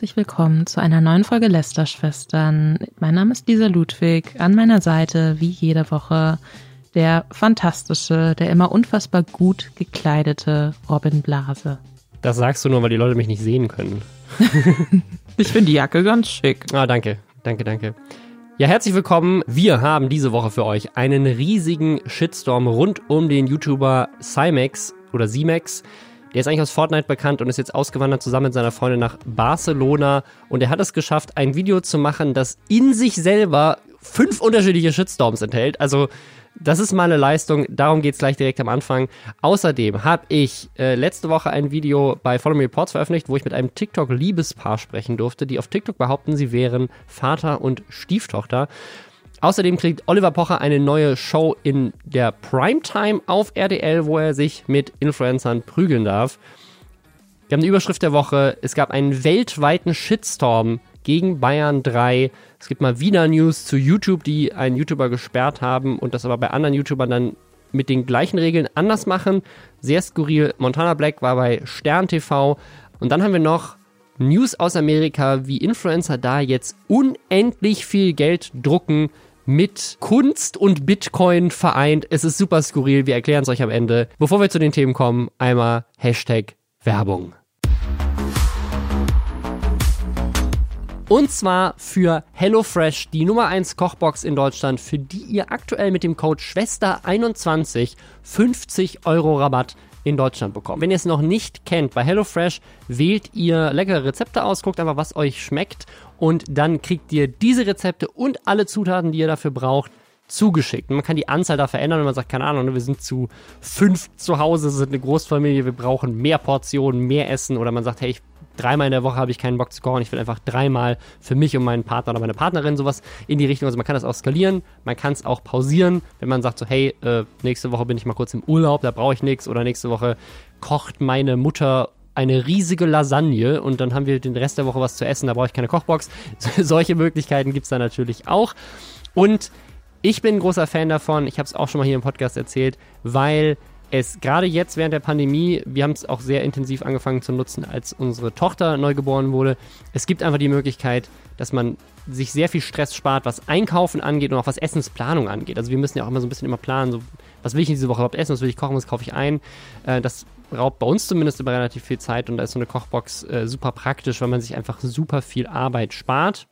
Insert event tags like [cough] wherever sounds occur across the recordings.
herzlich willkommen zu einer neuen Folge Lästerschwestern. Mein Name ist Lisa Ludwig. An meiner Seite, wie jede Woche, der fantastische, der immer unfassbar gut gekleidete Robin Blase. Das sagst du nur, weil die Leute mich nicht sehen können. [laughs] ich finde die Jacke ganz schick. Ah, danke. Danke, danke. Ja, herzlich willkommen. Wir haben diese Woche für euch einen riesigen Shitstorm rund um den YouTuber Cymex oder Zimex. Der ist eigentlich aus Fortnite bekannt und ist jetzt ausgewandert zusammen mit seiner Freundin nach Barcelona. Und er hat es geschafft, ein Video zu machen, das in sich selber fünf unterschiedliche Shitstorms enthält. Also das ist mal eine Leistung, darum geht es gleich direkt am Anfang. Außerdem habe ich äh, letzte Woche ein Video bei Follow Me Reports veröffentlicht, wo ich mit einem TikTok-Liebespaar sprechen durfte, die auf TikTok behaupten, sie wären Vater und Stieftochter. Außerdem kriegt Oliver Pocher eine neue Show in der Primetime auf RDL, wo er sich mit Influencern prügeln darf. Wir haben eine Überschrift der Woche. Es gab einen weltweiten Shitstorm gegen Bayern 3. Es gibt mal wieder News zu YouTube, die einen YouTuber gesperrt haben und das aber bei anderen YouTubern dann mit den gleichen Regeln anders machen. Sehr skurril. Montana Black war bei Stern TV. Und dann haben wir noch News aus Amerika, wie Influencer da jetzt unendlich viel Geld drucken mit Kunst und Bitcoin vereint. Es ist super skurril. Wir erklären es euch am Ende. Bevor wir zu den Themen kommen, einmal Hashtag Werbung. Und zwar für HelloFresh, die Nummer 1 Kochbox in Deutschland, für die ihr aktuell mit dem Code Schwester21 50 Euro Rabatt in Deutschland bekommt. Wenn ihr es noch nicht kennt, bei HelloFresh wählt ihr leckere Rezepte aus, guckt einfach, was euch schmeckt und dann kriegt ihr diese Rezepte und alle Zutaten, die ihr dafür braucht, zugeschickt. Man kann die Anzahl da verändern und man sagt, keine Ahnung, wir sind zu fünf zu Hause, sind eine Großfamilie, wir brauchen mehr Portionen, mehr Essen oder man sagt, hey, ich dreimal in der Woche habe ich keinen Bock zu kochen. Ich will einfach dreimal für mich und meinen Partner oder meine Partnerin sowas in die Richtung. Also man kann das auch skalieren, man kann es auch pausieren, wenn man sagt so, hey, äh, nächste Woche bin ich mal kurz im Urlaub, da brauche ich nichts oder nächste Woche kocht meine Mutter eine riesige Lasagne und dann haben wir den Rest der Woche was zu essen, da brauche ich keine Kochbox. [laughs] Solche Möglichkeiten gibt es da natürlich auch. Und ich bin ein großer Fan davon, ich habe es auch schon mal hier im Podcast erzählt, weil es gerade jetzt während der Pandemie, wir haben es auch sehr intensiv angefangen zu nutzen, als unsere Tochter neu geboren wurde. Es gibt einfach die Möglichkeit, dass man sich sehr viel Stress spart, was Einkaufen angeht und auch was Essensplanung angeht. Also wir müssen ja auch immer so ein bisschen immer planen, so, was will ich in diese Woche überhaupt essen, was will ich kochen, was kaufe ich ein. Äh, das raubt bei uns zumindest immer relativ viel Zeit und da ist so eine Kochbox äh, super praktisch, weil man sich einfach super viel Arbeit spart.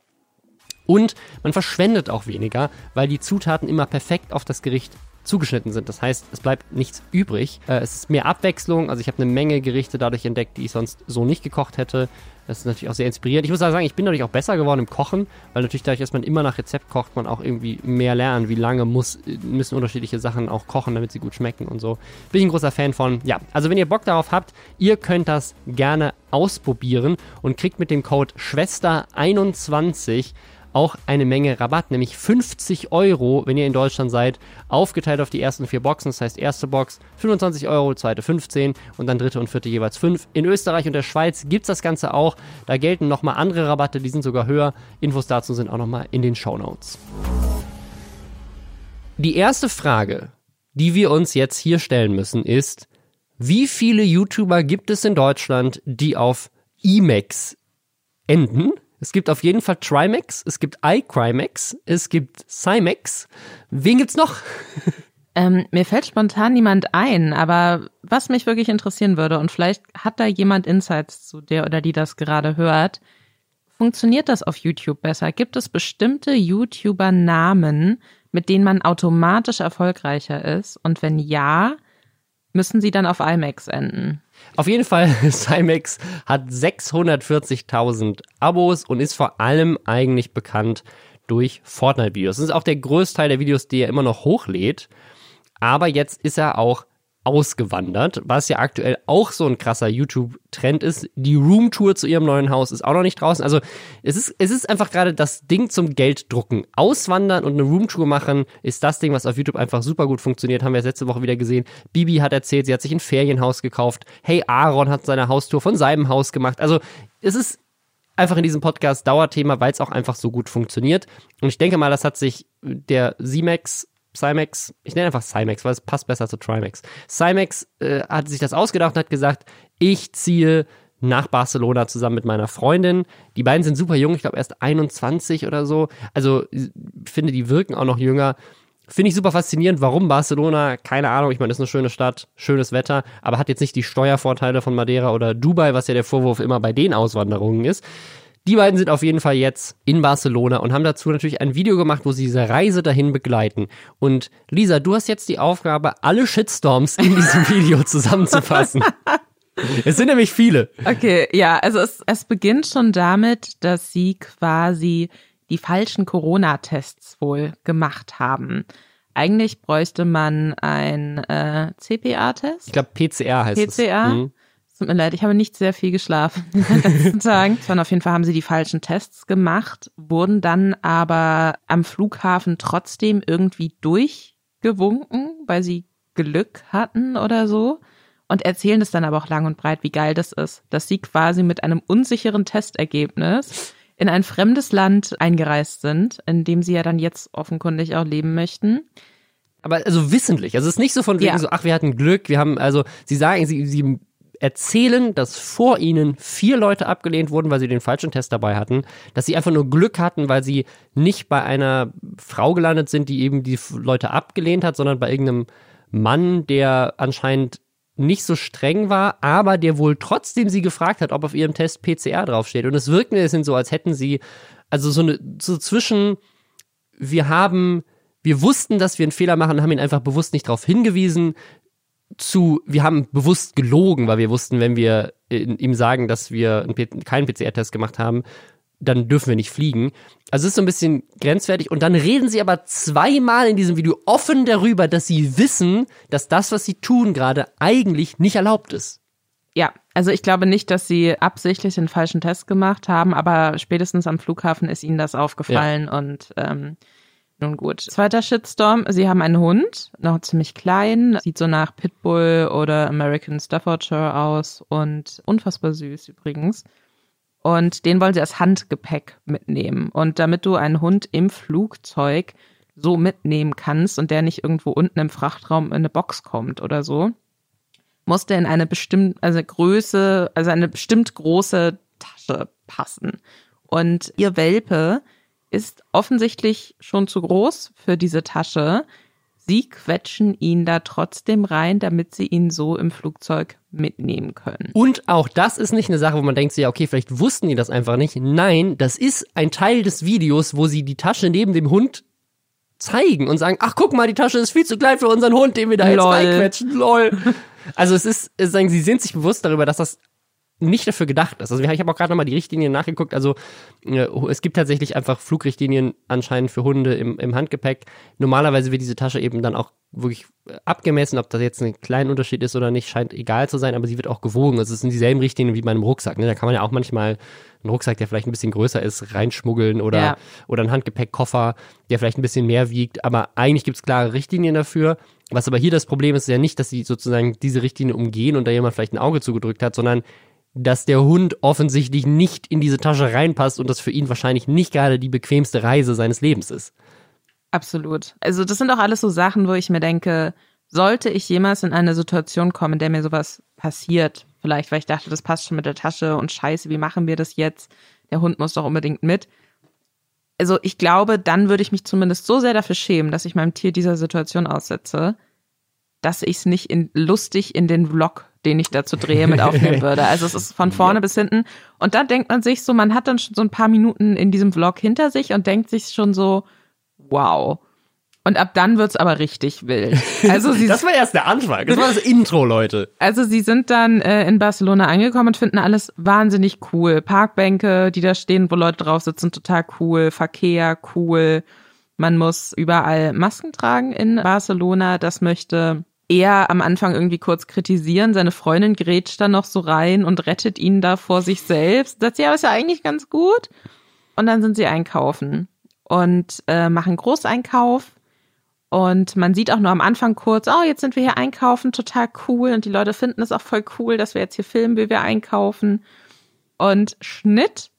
Und man verschwendet auch weniger, weil die Zutaten immer perfekt auf das Gericht zugeschnitten sind. Das heißt, es bleibt nichts übrig. Äh, es ist mehr Abwechslung. Also ich habe eine Menge Gerichte dadurch entdeckt, die ich sonst so nicht gekocht hätte. Das ist natürlich auch sehr inspirierend. Ich muss sagen, ich bin natürlich auch besser geworden im Kochen, weil natürlich dadurch, dass man immer nach Rezept kocht, man auch irgendwie mehr lernen, wie lange muss, müssen unterschiedliche Sachen auch kochen, damit sie gut schmecken und so. Bin ich ein großer Fan von. Ja, also wenn ihr Bock darauf habt, ihr könnt das gerne ausprobieren und kriegt mit dem Code Schwester21 auch eine Menge Rabatt, nämlich 50 Euro, wenn ihr in Deutschland seid, aufgeteilt auf die ersten vier Boxen. Das heißt, erste Box 25 Euro, zweite 15 und dann dritte und vierte jeweils 5. In Österreich und der Schweiz gibt es das Ganze auch. Da gelten nochmal andere Rabatte, die sind sogar höher. Infos dazu sind auch nochmal in den Show Notes. Die erste Frage, die wir uns jetzt hier stellen müssen, ist, wie viele YouTuber gibt es in Deutschland, die auf Emacs enden? Es gibt auf jeden Fall Trimax, es gibt iCrimex, es gibt Cymex. Wen gibt's noch? [laughs] Ähm, mir fällt spontan niemand ein, aber was mich wirklich interessieren würde, und vielleicht hat da jemand Insights zu der oder die das gerade hört, funktioniert das auf YouTube besser? Gibt es bestimmte YouTuber-Namen, mit denen man automatisch erfolgreicher ist? Und wenn ja, müssen sie dann auf IMAX enden? Auf jeden Fall, [laughs] Cymex hat 640.000 Abos und ist vor allem eigentlich bekannt durch Fortnite-Videos. Das ist auch der größte Teil der Videos, die er immer noch hochlädt. Aber jetzt ist er auch ausgewandert, was ja aktuell auch so ein krasser YouTube-Trend ist. Die Roomtour zu ihrem neuen Haus ist auch noch nicht draußen. Also es ist, es ist einfach gerade das Ding zum Gelddrucken. Auswandern und eine Roomtour machen ist das Ding, was auf YouTube einfach super gut funktioniert. Haben wir letzte Woche wieder gesehen. Bibi hat erzählt, sie hat sich ein Ferienhaus gekauft. Hey, Aaron hat seine Haustour von seinem Haus gemacht. Also es ist einfach in diesem Podcast Dauerthema, weil es auch einfach so gut funktioniert. Und ich denke mal, das hat sich der Simex Cymex, ich nenne einfach Cymex, weil es passt besser zu Trimax. Cymex äh, hat sich das ausgedacht und hat gesagt, ich ziehe nach Barcelona zusammen mit meiner Freundin. Die beiden sind super jung, ich glaube erst 21 oder so. Also finde, die wirken auch noch jünger. Finde ich super faszinierend, warum Barcelona, keine Ahnung, ich meine, ist eine schöne Stadt, schönes Wetter, aber hat jetzt nicht die Steuervorteile von Madeira oder Dubai, was ja der Vorwurf immer bei den Auswanderungen ist. Die beiden sind auf jeden Fall jetzt in Barcelona und haben dazu natürlich ein Video gemacht, wo sie diese Reise dahin begleiten. Und Lisa, du hast jetzt die Aufgabe, alle Shitstorms in diesem [laughs] Video zusammenzufassen. [laughs] Es sind nämlich viele. Okay, ja, also es, es beginnt schon damit, dass sie quasi die falschen Corona-Tests wohl gemacht haben. Eigentlich bräuchte man ein äh, CPA-Test. Ich glaube, PCR heißt es. PCA. Mhm. Tut mir leid, ich habe nicht sehr viel geschlafen in den letzten [laughs] Tagen. Auf jeden Fall haben sie die falschen Tests gemacht, wurden dann aber am Flughafen trotzdem irgendwie durchgewunken, weil sie Glück hatten oder so. Und erzählen es dann aber auch lang und breit, wie geil das ist, dass sie quasi mit einem unsicheren Testergebnis in ein fremdes Land eingereist sind, in dem sie ja dann jetzt offenkundig auch leben möchten. Aber also wissentlich. Also es ist nicht so von wegen Ja. so, ach, wir hatten Glück, wir haben, also sie sagen, sie, sie erzählen, dass vor ihnen vier Leute abgelehnt wurden, weil sie den falschen Test dabei hatten, dass sie einfach nur Glück hatten, weil sie nicht bei einer Frau gelandet sind, die eben die Leute abgelehnt hat, sondern bei irgendeinem Mann, der anscheinend nicht so streng war, aber der wohl trotzdem sie gefragt hat, ob auf ihrem Test PCR draufsteht. Und es wirkt mir ein bisschen so, als hätten sie, also so eine, so zwischen, wir haben, wir wussten, dass wir einen Fehler machen haben ihn einfach bewusst nicht darauf hingewiesen, zu, wir haben bewusst gelogen, weil wir wussten, wenn wir äh, ihm sagen, dass wir keinen PCR-Test gemacht haben, dann dürfen wir nicht fliegen. Also es ist so ein bisschen grenzwertig. Und dann reden sie aber zweimal in diesem Video offen darüber, dass sie wissen, dass das, was sie tun gerade, eigentlich nicht erlaubt ist. Ja, also ich glaube nicht, dass sie absichtlich den falschen Test gemacht haben, aber spätestens am Flughafen ist ihnen das aufgefallen und ähm, nun gut. Zweiter Shitstorm, sie haben einen Hund, noch ziemlich klein, sieht so nach Pitbull oder American Staffordshire aus und unfassbar süß übrigens. Und den wollen sie als Handgepäck mitnehmen. Und damit du einen Hund im Flugzeug so mitnehmen kannst und der nicht irgendwo unten im Frachtraum in eine Box kommt oder so, muss der in eine bestimmt, also Größe, also eine bestimmt große Tasche passen. Und ihr Welpe ist offensichtlich schon zu groß für diese Tasche. Sie quetschen ihn da trotzdem rein, damit sie ihn so im Flugzeug mitnehmen können. Und auch das ist nicht eine Sache, wo man denkt, so, ja, okay, vielleicht wussten die das einfach nicht. Nein, das ist ein Teil des Videos, wo sie die Tasche neben dem Hund zeigen und sagen, ach, guck mal, die Tasche ist viel zu klein für unseren Hund, den wir da jetzt Lol. reinquetschen. Lol. Also es ist, sagen, sie sind sich bewusst darüber, dass das nicht dafür gedacht ist. Also ich habe auch gerade nochmal die Richtlinien nachgeguckt. Also äh, es gibt tatsächlich einfach Flugrichtlinien anscheinend für Hunde im, im Handgepäck. Normalerweise wird diese Tasche eben dann auch wirklich äh, abgemessen, ob das jetzt ein kleiner Unterschied ist oder nicht, scheint egal zu sein, aber sie wird auch gewogen. Also es sind dieselben Richtlinien wie bei einem Rucksack. Ne? Da kann man ja auch manchmal einen Rucksack, der vielleicht ein bisschen größer ist, reinschmuggeln oder, Ja. oder einen Handgepäckkoffer, der vielleicht ein bisschen mehr wiegt. Aber eigentlich gibt es klare Richtlinien dafür. Was aber hier das Problem ist, ist ja nicht, dass sie sozusagen diese Richtlinie umgehen und da jemand vielleicht ein Auge zugedrückt hat, sondern dass der Hund offensichtlich nicht in diese Tasche reinpasst und das für ihn wahrscheinlich nicht gerade die bequemste Reise seines Lebens ist. Absolut. Also das sind auch alles so Sachen, wo ich mir denke, sollte ich jemals in eine Situation kommen, in der mir sowas passiert, vielleicht weil ich dachte, das passt schon mit der Tasche und scheiße, wie machen wir das jetzt? Der Hund muss doch unbedingt mit. Also ich glaube, dann würde ich mich zumindest so sehr dafür schämen, dass ich meinem Tier dieser Situation aussetze, dass ich es nicht in, lustig in den Vlog, den ich dazu drehe, mit aufnehmen [laughs] würde. Also es ist von vorne bis hinten. Und da denkt man sich so, man hat dann schon so ein paar Minuten in diesem Vlog hinter sich und denkt sich schon so, wow. Und ab dann wird's aber richtig wild. Also sie, [laughs] Das war erst der Anfang. Das war das Intro, Leute. also sie sind dann äh, in Barcelona angekommen und finden alles wahnsinnig cool. Parkbänke, die da stehen, wo Leute drauf sitzen, total cool. Verkehr, cool. Man muss überall Masken tragen in Barcelona. Das möchte er am Anfang irgendwie kurz kritisieren. Seine Freundin grätscht dann noch so rein und rettet ihn da vor sich selbst. Sagt sie, ja, ist ja eigentlich ganz gut. Und dann sind sie einkaufen und äh, machen Großeinkauf. Und man sieht auch nur am Anfang kurz, oh, jetzt sind wir hier einkaufen, total cool. Und die Leute finden es auch voll cool, dass wir jetzt hier filmen, wie wir einkaufen. Und Schnitt.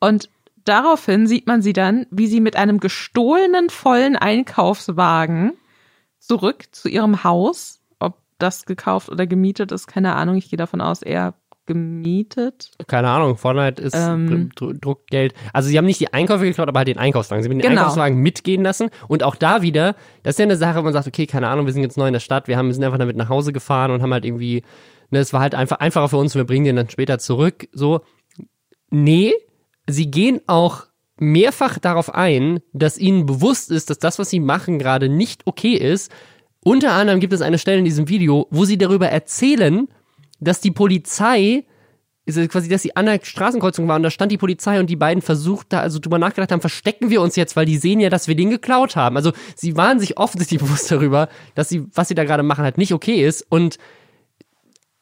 Und daraufhin sieht man sie dann, wie sie mit einem gestohlenen vollen Einkaufswagen zurück zu ihrem Haus, ob das gekauft oder gemietet ist, keine Ahnung. Ich gehe davon aus, eher gemietet? Keine Ahnung, Fortnite ist ähm, druckt Geld. Also sie haben nicht die Einkäufe geklaut, aber halt den Einkaufswagen. Sie haben den genau. Einkaufswagen mitgehen lassen und auch da wieder, das ist ja eine Sache, wo man sagt, okay, keine Ahnung, wir sind jetzt neu in der Stadt, wir haben, wir sind einfach damit nach Hause gefahren und haben halt irgendwie, ne, es war halt einfach einfacher für uns, wir bringen den dann später zurück, so. Nee, sie gehen auch mehrfach darauf ein, dass ihnen bewusst ist, dass das, was sie machen, gerade nicht okay ist. Unter anderem gibt es eine Stelle in diesem Video, wo sie darüber erzählen, dass die Polizei, quasi, dass sie an der Straßenkreuzung war und da stand die Polizei und die beiden versucht da, also drüber nachgedacht haben, verstecken wir uns jetzt, weil die sehen ja, dass wir den geklaut haben. Also sie waren sich offensichtlich [laughs] bewusst darüber, dass sie, was sie da gerade machen, halt nicht okay ist und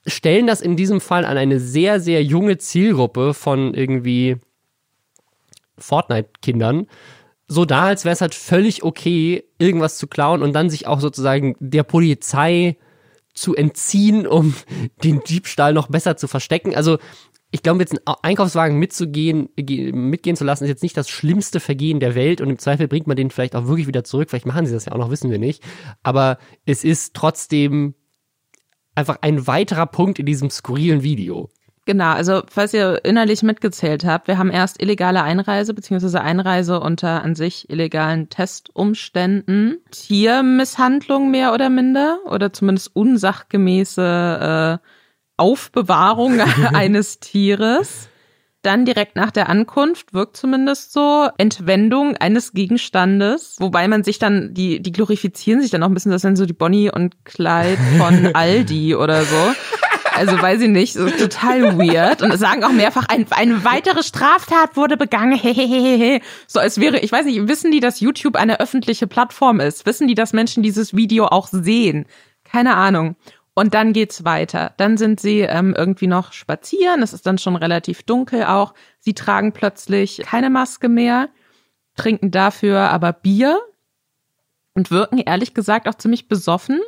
stellen das in diesem Fall an eine sehr, sehr junge Zielgruppe von irgendwie Fortnite-Kindern so da, als wäre es halt völlig okay, irgendwas zu klauen und dann sich auch sozusagen der Polizei zu entziehen, um [laughs] den Diebstahl noch besser zu verstecken. Also ich glaube, jetzt einen Einkaufswagen mitzugehen, mitgehen zu lassen, ist jetzt nicht das schlimmste Vergehen der Welt und im Zweifel bringt man den vielleicht auch wirklich wieder zurück. Vielleicht machen sie das ja auch noch, wissen wir nicht. Aber es ist trotzdem einfach ein weiterer Punkt in diesem skurrilen Video. Genau, also falls ihr innerlich mitgezählt habt, wir haben erst illegale Einreise beziehungsweise Einreise unter an sich illegalen Testumständen, Tiermisshandlung mehr oder minder oder zumindest unsachgemäße äh, Aufbewahrung [laughs] eines Tieres. Dann direkt nach der Ankunft wirkt zumindest so Entwendung eines Gegenstandes, wobei man sich dann, die, die glorifizieren sich dann auch ein bisschen, das sind so die Bonnie und Clyde von [laughs] Aldi oder so. Also weiß ich nicht, so total weird. Und sagen auch mehrfach, ein, eine weitere Straftat wurde begangen. [laughs] Hehehehe. so als wäre, ich weiß nicht, wissen die, dass YouTube eine öffentliche Plattform ist? Wissen die, dass Menschen dieses Video auch sehen? Keine Ahnung. Und dann geht's weiter. Dann sind sie ähm, irgendwie noch spazieren. Es ist dann schon relativ dunkel auch. Sie tragen plötzlich keine Maske mehr, trinken dafür aber Bier und wirken ehrlich gesagt auch ziemlich besoffen.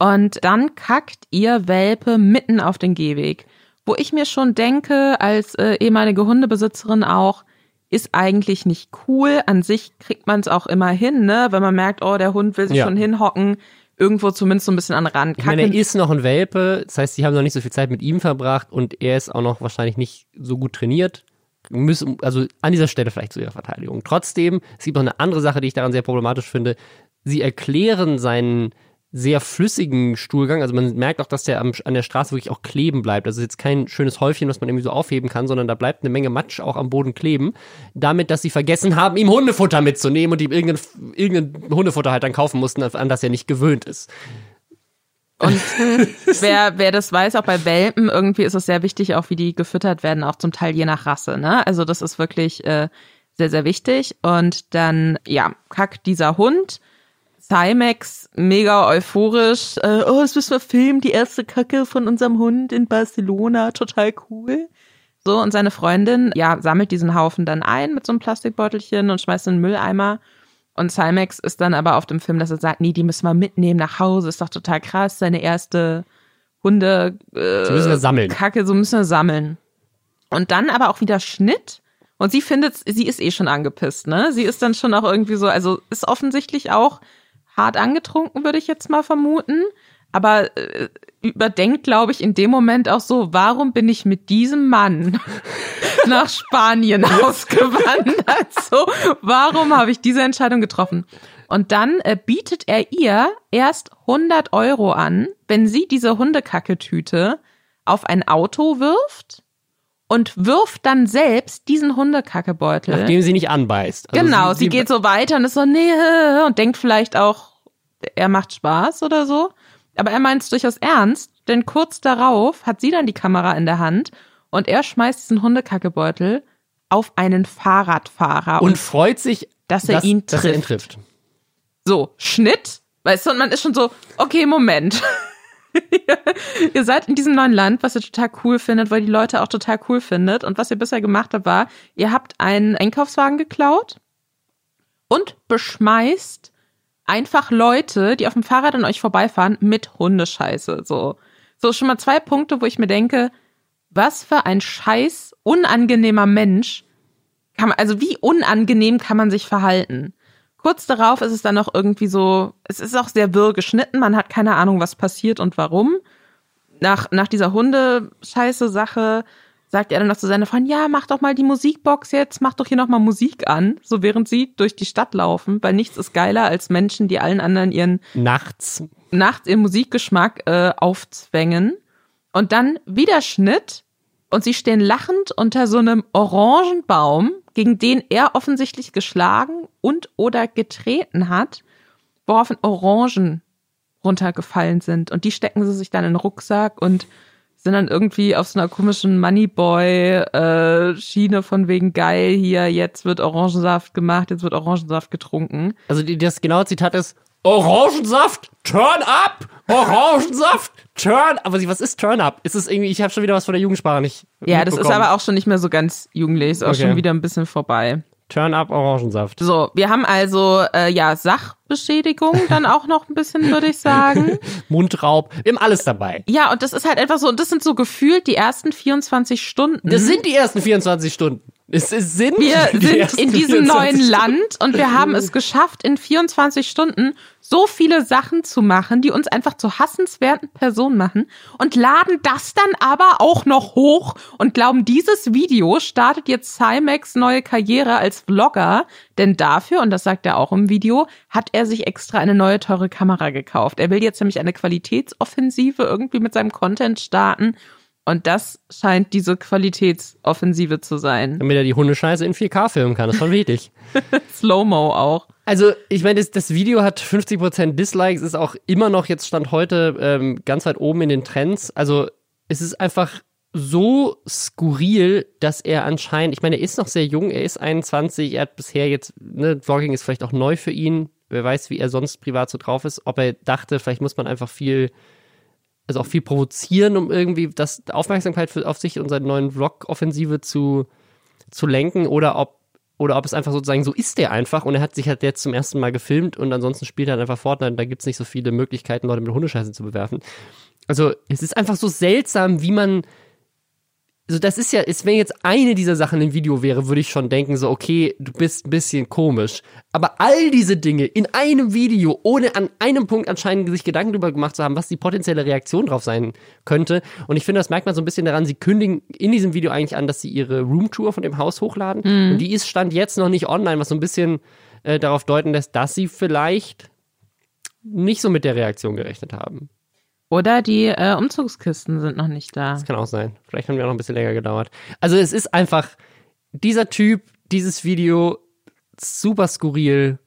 Und dann kackt ihr Welpe mitten auf den Gehweg. Wo ich mir schon denke, als äh, ehemalige Hundebesitzerin auch, ist eigentlich nicht cool. An sich kriegt man es auch immer hin, ne? Wenn man merkt, oh, der Hund will sich ja. schon hinhocken, irgendwo zumindest so ein bisschen an den Rand kacken. Ich meine, er ist noch ein Welpe, das heißt, sie haben noch nicht so viel Zeit mit ihm verbracht und er ist auch noch wahrscheinlich nicht so gut trainiert. Müssen, also an dieser Stelle vielleicht zu ihrer Verteidigung. Trotzdem, es gibt noch eine andere Sache, die ich daran sehr problematisch finde. Sie erklären seinen sehr flüssigen Stuhlgang. Also man merkt auch, dass der am, an der Straße wirklich auch kleben bleibt. Also jetzt kein schönes Häufchen, was man irgendwie so aufheben kann, sondern da bleibt eine Menge Matsch auch am Boden kleben. Damit, dass sie vergessen haben, ihm Hundefutter mitzunehmen und ihm irgendein, irgendein Hundefutter halt dann kaufen mussten, an das er nicht gewöhnt ist. Und [laughs] wer, wer das weiß, auch bei Welpen, irgendwie ist es sehr wichtig, auch wie die gefüttert werden, auch zum Teil je nach Rasse. Ne? Also das ist wirklich äh, sehr, sehr wichtig. Und dann, ja, kackt dieser Hund Cymax mega euphorisch. Äh, oh, es müssen wir filmen, die erste Kacke von unserem Hund in Barcelona, total cool. So, und seine Freundin, ja, sammelt diesen Haufen dann ein mit so einem Plastikbeutelchen und schmeißt in den Mülleimer. Und Cymax ist dann aber auf dem Film, dass er sagt, nee, die müssen wir mitnehmen nach Hause, ist doch total krass, seine erste Hunde äh, Sie müssen wir sammeln. Kacke, so müssen wir sammeln. Und dann aber auch wieder Schnitt. Und sie findet, sie ist eh schon angepisst, ne? Sie ist dann schon auch irgendwie so, also ist offensichtlich auch hart angetrunken, würde ich jetzt mal vermuten. Aber äh, überdenkt, glaube ich, in dem Moment auch so, warum bin ich mit diesem Mann [laughs] nach Spanien ausgewandert? So, warum habe ich diese Entscheidung getroffen? Und dann äh, bietet er ihr erst 100 Euro an, wenn sie diese Hundekacketüte auf ein Auto wirft und wirft dann selbst diesen Hundekackebeutel. Nachdem sie nicht anbeißt. Also genau, sie, sie, geht so weiter und ist so, nee, und denkt vielleicht auch, er macht Spaß oder so. Aber er meint es durchaus ernst, denn kurz darauf hat sie dann die Kamera in der Hand und er schmeißt diesen Hundekackebeutel auf einen Fahrradfahrer. Und, und freut sich, dass er, dass, ihn, trifft. Dass er ihn trifft. So, Schnitt. Weißt du, und man ist schon so, okay, Moment. [laughs] ihr seid in diesem neuen Land, was ihr total cool findet, weil die Leute auch total cool findet. Und was ihr bisher gemacht habt, war, ihr habt einen Einkaufswagen geklaut und beschmeißt einfach Leute, die auf dem Fahrrad an euch vorbeifahren, mit Hundescheiße. So, so schon mal zwei Punkte, wo ich mir denke, was für ein scheiß unangenehmer Mensch kann man, also wie unangenehm kann man sich verhalten? Kurz darauf ist es dann noch irgendwie so, es ist auch sehr wirr geschnitten, man hat keine Ahnung, was passiert und warum. nach, nach dieser Hundescheiße-Sache sagt er dann noch zu seiner Freundin, ja, mach doch mal die Musikbox jetzt, mach doch hier nochmal Musik an, so während sie durch die Stadt laufen, weil nichts ist geiler als Menschen, die allen anderen ihren Nachts. nachts ihren Musikgeschmack äh, aufzwängen. Und dann wieder Schnitt und sie stehen lachend unter so einem Orangenbaum, gegen den er offensichtlich geschlagen und oder getreten hat, woraufhin Orangen runtergefallen sind. Und die stecken sie sich dann in den Rucksack und sind dann irgendwie auf so einer komischen Moneyboy-Schiene von wegen geil hier, jetzt wird Orangensaft gemacht, jetzt wird Orangensaft getrunken. Also die, das genaue Zitat ist Orangensaft, turn up! Orangensaft, turn Aber sie- was ist turn up? Ist es irgendwie, ich habe schon wieder was von der Jugendsprache nicht Ja, das ist aber auch schon nicht mehr so ganz jugendlich, ist auch Okay. schon wieder ein bisschen vorbei. Turn up Orangensaft. So, wir haben also äh, ja Sachbeschädigung dann auch noch ein bisschen, würde ich sagen. [laughs] Mundraub, wir haben alles dabei. Ja, und das ist halt einfach so, und das sind so gefühlt die ersten 24 Stunden. Das sind die ersten 24 Stunden. Es, sind wir sind in diesem 24 neuen. Land und wir haben es geschafft, in 24 Stunden so viele Sachen zu machen, die uns einfach zu hassenswerten Personen machen und laden das dann aber auch noch hoch und glauben, dieses Video startet jetzt Cymex neue Karriere als Vlogger, denn dafür, und das sagt er auch im Video, hat er sich extra eine neue teure Kamera gekauft. Er will jetzt nämlich eine Qualitätsoffensive irgendwie mit seinem Content starten und das scheint diese Qualitätsoffensive zu sein. Damit er die Hundescheiße in 4K filmen kann, das ist schon wichtig. [laughs] Slow-Mo auch. Also, ich meine, das, das Video hat 50% Dislikes, ist auch immer noch jetzt Stand heute ähm, ganz weit oben in den Trends. Also, es ist einfach so skurril, dass er anscheinend, ich meine, er ist noch sehr jung, er ist 21, er hat bisher jetzt, ne, Vlogging ist vielleicht auch neu für ihn. Wer weiß, wie er sonst privat so drauf ist. Ob er dachte, vielleicht muss man einfach viel, also auch viel provozieren, um irgendwie das Aufmerksamkeit für, auf sich und seine neuen Vlog-Offensive zu, zu lenken oder ob oder ob es einfach sozusagen so ist der einfach und er hat sich halt jetzt zum ersten Mal gefilmt und ansonsten spielt er halt einfach Fortnite und da gibt es nicht so viele Möglichkeiten, Leute mit Hundescheiße zu bewerfen. Also es ist einfach so seltsam, wie man also das ist ja, ist, wenn jetzt eine dieser Sachen im Video wäre, würde ich schon denken, so, okay, du bist ein bisschen komisch. Aber all diese Dinge in einem Video, ohne an einem Punkt anscheinend sich Gedanken darüber gemacht zu haben, was die potenzielle Reaktion drauf sein könnte. Und ich finde, das merkt man so ein bisschen daran, sie kündigen in diesem Video eigentlich an, dass sie ihre Roomtour von dem Haus hochladen. Und die ist Stand jetzt noch nicht online, was so ein bisschen äh, darauf deuten lässt, dass sie vielleicht nicht so mit der Reaktion gerechnet haben. Oder die äh, Umzugskisten sind noch nicht da. Das kann auch sein. Vielleicht haben wir auch noch ein bisschen länger gedauert. Also es ist einfach dieser Typ, dieses Video, super skurril.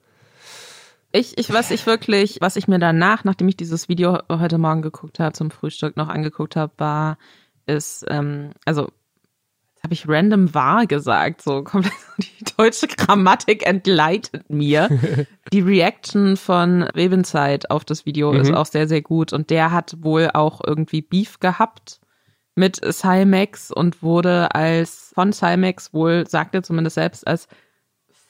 Ich, ich, was ich wirklich, was ich mir danach, nachdem ich dieses Video heute Morgen geguckt habe, zum Frühstück noch angeguckt habe, war, ist, ähm, also habe ich random wahr gesagt, so komplett [laughs] die deutsche Grammatik entgleitet mir. [laughs] die Reaction von Rebenzeit auf das Video ist auch sehr, sehr gut und der hat wohl auch irgendwie Beef gehabt mit Cymex und wurde als von Cymex wohl, sagt er zumindest selbst, als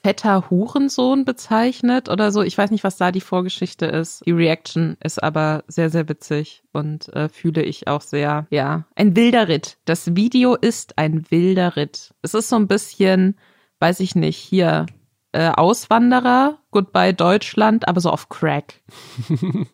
fetter Hurensohn bezeichnet oder so. Ich weiß nicht, was da die Vorgeschichte ist. Die Reaction ist aber sehr, sehr witzig und äh, fühle ich auch sehr, ja, ein wilder Ritt. Das Video ist ein wilder Ritt. Es ist so ein bisschen, weiß ich nicht, hier äh, Auswanderer, Goodbye Deutschland, aber so auf Crack. [laughs]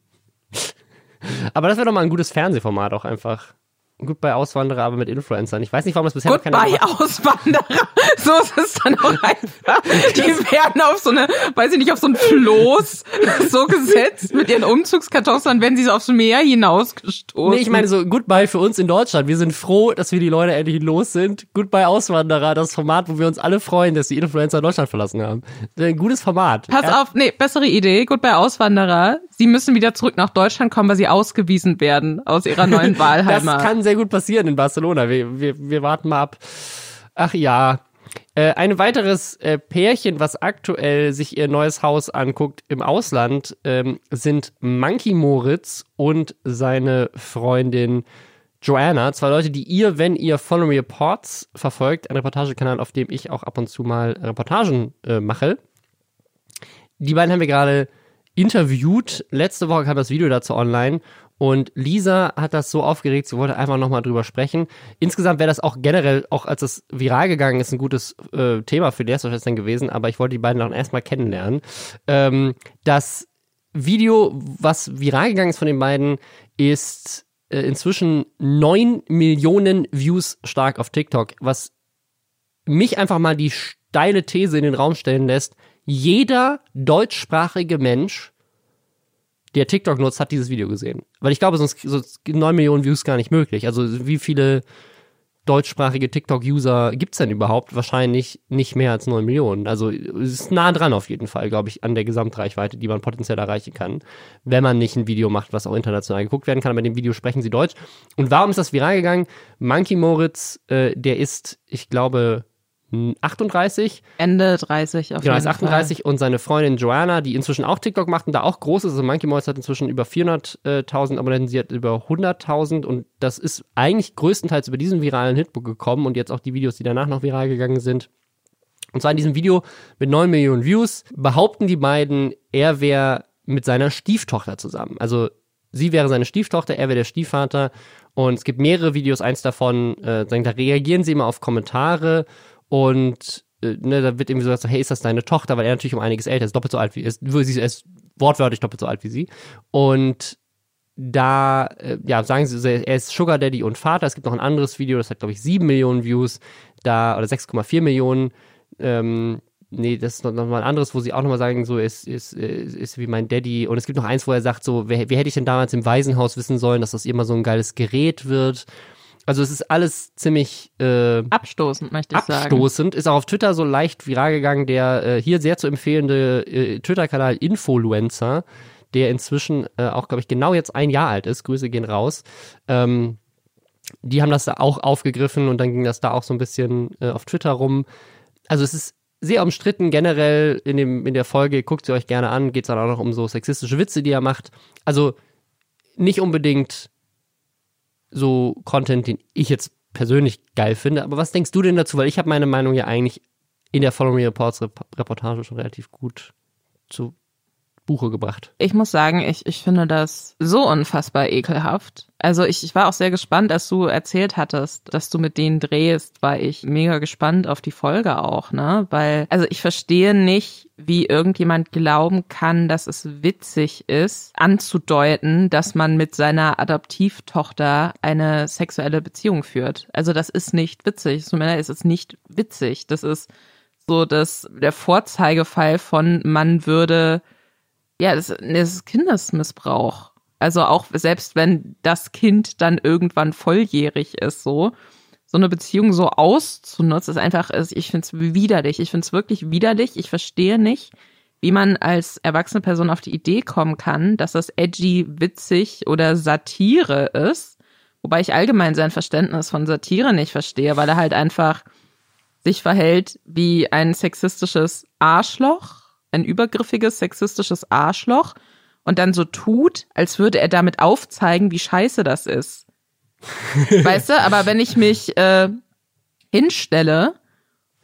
Aber das wäre doch mal ein gutes Fernsehformat auch einfach. Gut bei Auswanderer, aber mit Influencern. Ich weiß nicht, warum das bisher noch Goodbye gemacht hat. Auswanderer. [laughs] So ist es dann auch einfach. Die werden auf so eine, weiß ich nicht, auf so ein Floß [laughs] so gesetzt mit ihren Umzugskartons, dann werden sie so aufs Meer hinausgestoßen. Nee, ich meine so Goodbye für uns in Deutschland. Wir sind froh, dass wir die Leute endlich los sind. Goodbye Auswanderer, das Format, wo wir uns alle freuen, dass die Influencer Deutschland verlassen haben. Ein gutes Format. Pass Ja, auf, nee, bessere Idee. Goodbye Auswanderer. Sie müssen wieder zurück nach Deutschland kommen, weil sie ausgewiesen werden aus ihrer neuen [laughs] Das Wahlheimat. Sehr gut passieren in Barcelona. Wir, wir, wir warten mal ab. Ach ja. Äh, ein weiteres äh, Pärchen, was aktuell sich ihr neues Haus anguckt im Ausland, ähm, sind Monkey Moritz und seine Freundin Joanna. Zwei Leute, die ihr, wenn ihr Follow Reports verfolgt, ein Reportagekanal, auf dem ich auch ab und zu mal Reportagen äh, mache. Die beiden haben wir gerade interviewt. Letzte Woche kam das Video dazu online und Lisa hat das so aufgeregt, sie wollte einfach nochmal drüber sprechen. Insgesamt wäre das auch generell, auch als es viral gegangen ist, ein gutes äh, Thema für Lehrstoff dann gewesen, aber ich wollte die beiden auch erstmal kennenlernen. Ähm, das Video, was viral gegangen ist von den beiden, ist äh, inzwischen neun Millionen Views stark auf TikTok, was mich einfach mal die steile These in den Raum stellen lässt. Jeder deutschsprachige Mensch, der TikTok nutzt, hat dieses Video gesehen. Weil ich glaube, sonst, sonst 9 Millionen Views gar nicht möglich. Also wie viele deutschsprachige TikTok-User gibt's denn überhaupt? Wahrscheinlich nicht mehr als 9 Millionen. Also es ist nah dran auf jeden Fall, glaube ich, an der Gesamtreichweite, die man potenziell erreichen kann, wenn man nicht ein Video macht, was auch international geguckt werden kann. Aber in dem Video sprechen sie Deutsch. Und warum ist das viral gegangen? Monkey Moritz, äh, der ist, ich glaube, 38. Ende 30 auf genau, jeden ist 38 Fall. und seine Freundin Joanna, die inzwischen auch TikTok macht und da auch groß ist. Also Monkey Mouse hat inzwischen über 400.000 Abonnenten, sie hat über 100.000 und das ist eigentlich größtenteils über diesen viralen Hitbook gekommen und jetzt auch die Videos, die danach noch viral gegangen sind. Und zwar in diesem Video mit 9 Millionen Views behaupten die beiden, er wäre mit seiner Stieftochter zusammen. Also sie wäre seine Stieftochter, er wäre der Stiefvater und es gibt mehrere Videos, eins davon, äh, da reagieren sie immer auf Kommentare und äh, ne, da wird irgendwie so gesagt, hey, ist das deine Tochter? Weil er natürlich um einiges älter ist, doppelt so alt wie ist, sie ist wortwörtlich doppelt so alt wie sie. Und da, äh, ja, sagen sie, er ist Sugar Daddy und Vater. Es gibt noch ein anderes Video, das hat, glaube ich, 7 Millionen Views, da, oder 6,4 Millionen. Ähm, nee, das ist noch, noch mal ein anderes, wo sie auch nochmal sagen, so, ist, ist, ist, ist wie mein Daddy. Und es gibt noch eins, wo er sagt, so, wer, wer hätte ich denn damals im Waisenhaus wissen sollen, dass das immer so ein geiles Gerät wird? Also es ist alles ziemlich äh, abstoßend, möchte ich abstoßend. sagen. Abstoßend. Ist auch auf Twitter so leicht viral gegangen, der äh, hier sehr zu empfehlende äh, Twitter-Kanal Influencer, der inzwischen äh, auch, glaube ich, genau jetzt ein Jahr alt ist. Grüße gehen raus. Ähm, die haben das da auch aufgegriffen und dann ging das da auch so ein bisschen äh, auf Twitter rum. Also es ist sehr umstritten generell in, dem, in der Folge. Guckt sie euch gerne an. Geht es dann auch noch um so sexistische Witze, die er macht. Also nicht unbedingt so Content, den ich jetzt persönlich geil finde. Aber was denkst du denn dazu? Weil ich habe meine Meinung ja eigentlich in der Follow Me Reports Reportage schon relativ gut zu Buche gebracht. Ich muss sagen, ich, ich finde das so unfassbar ekelhaft. Also ich, ich war auch sehr gespannt, als du erzählt hattest, dass du mit denen drehst, war ich mega gespannt auf die Folge auch, ne? Weil, also ich verstehe nicht, wie irgendjemand glauben kann, dass es witzig ist, anzudeuten, dass man mit seiner Adoptivtochter eine sexuelle Beziehung führt. Also das ist nicht witzig. Es ist nicht witzig. Das ist so dass der Vorzeigefall von man würde ja, das, das ist Kindesmissbrauch. Also auch selbst wenn das Kind dann irgendwann volljährig ist, so so eine Beziehung so auszunutzen, ist einfach, ich finde es widerlich. Ich finde es wirklich widerlich. Ich verstehe nicht, wie man als erwachsene Person auf die Idee kommen kann, dass das edgy, witzig oder Satire ist. Wobei ich allgemein sein Verständnis von Satire nicht verstehe, weil er halt einfach sich verhält wie ein sexistisches Arschloch ein übergriffiges, sexistisches Arschloch und dann so tut, als würde er damit aufzeigen, wie scheiße das ist. [laughs] weißt du, aber wenn ich mich äh, hinstelle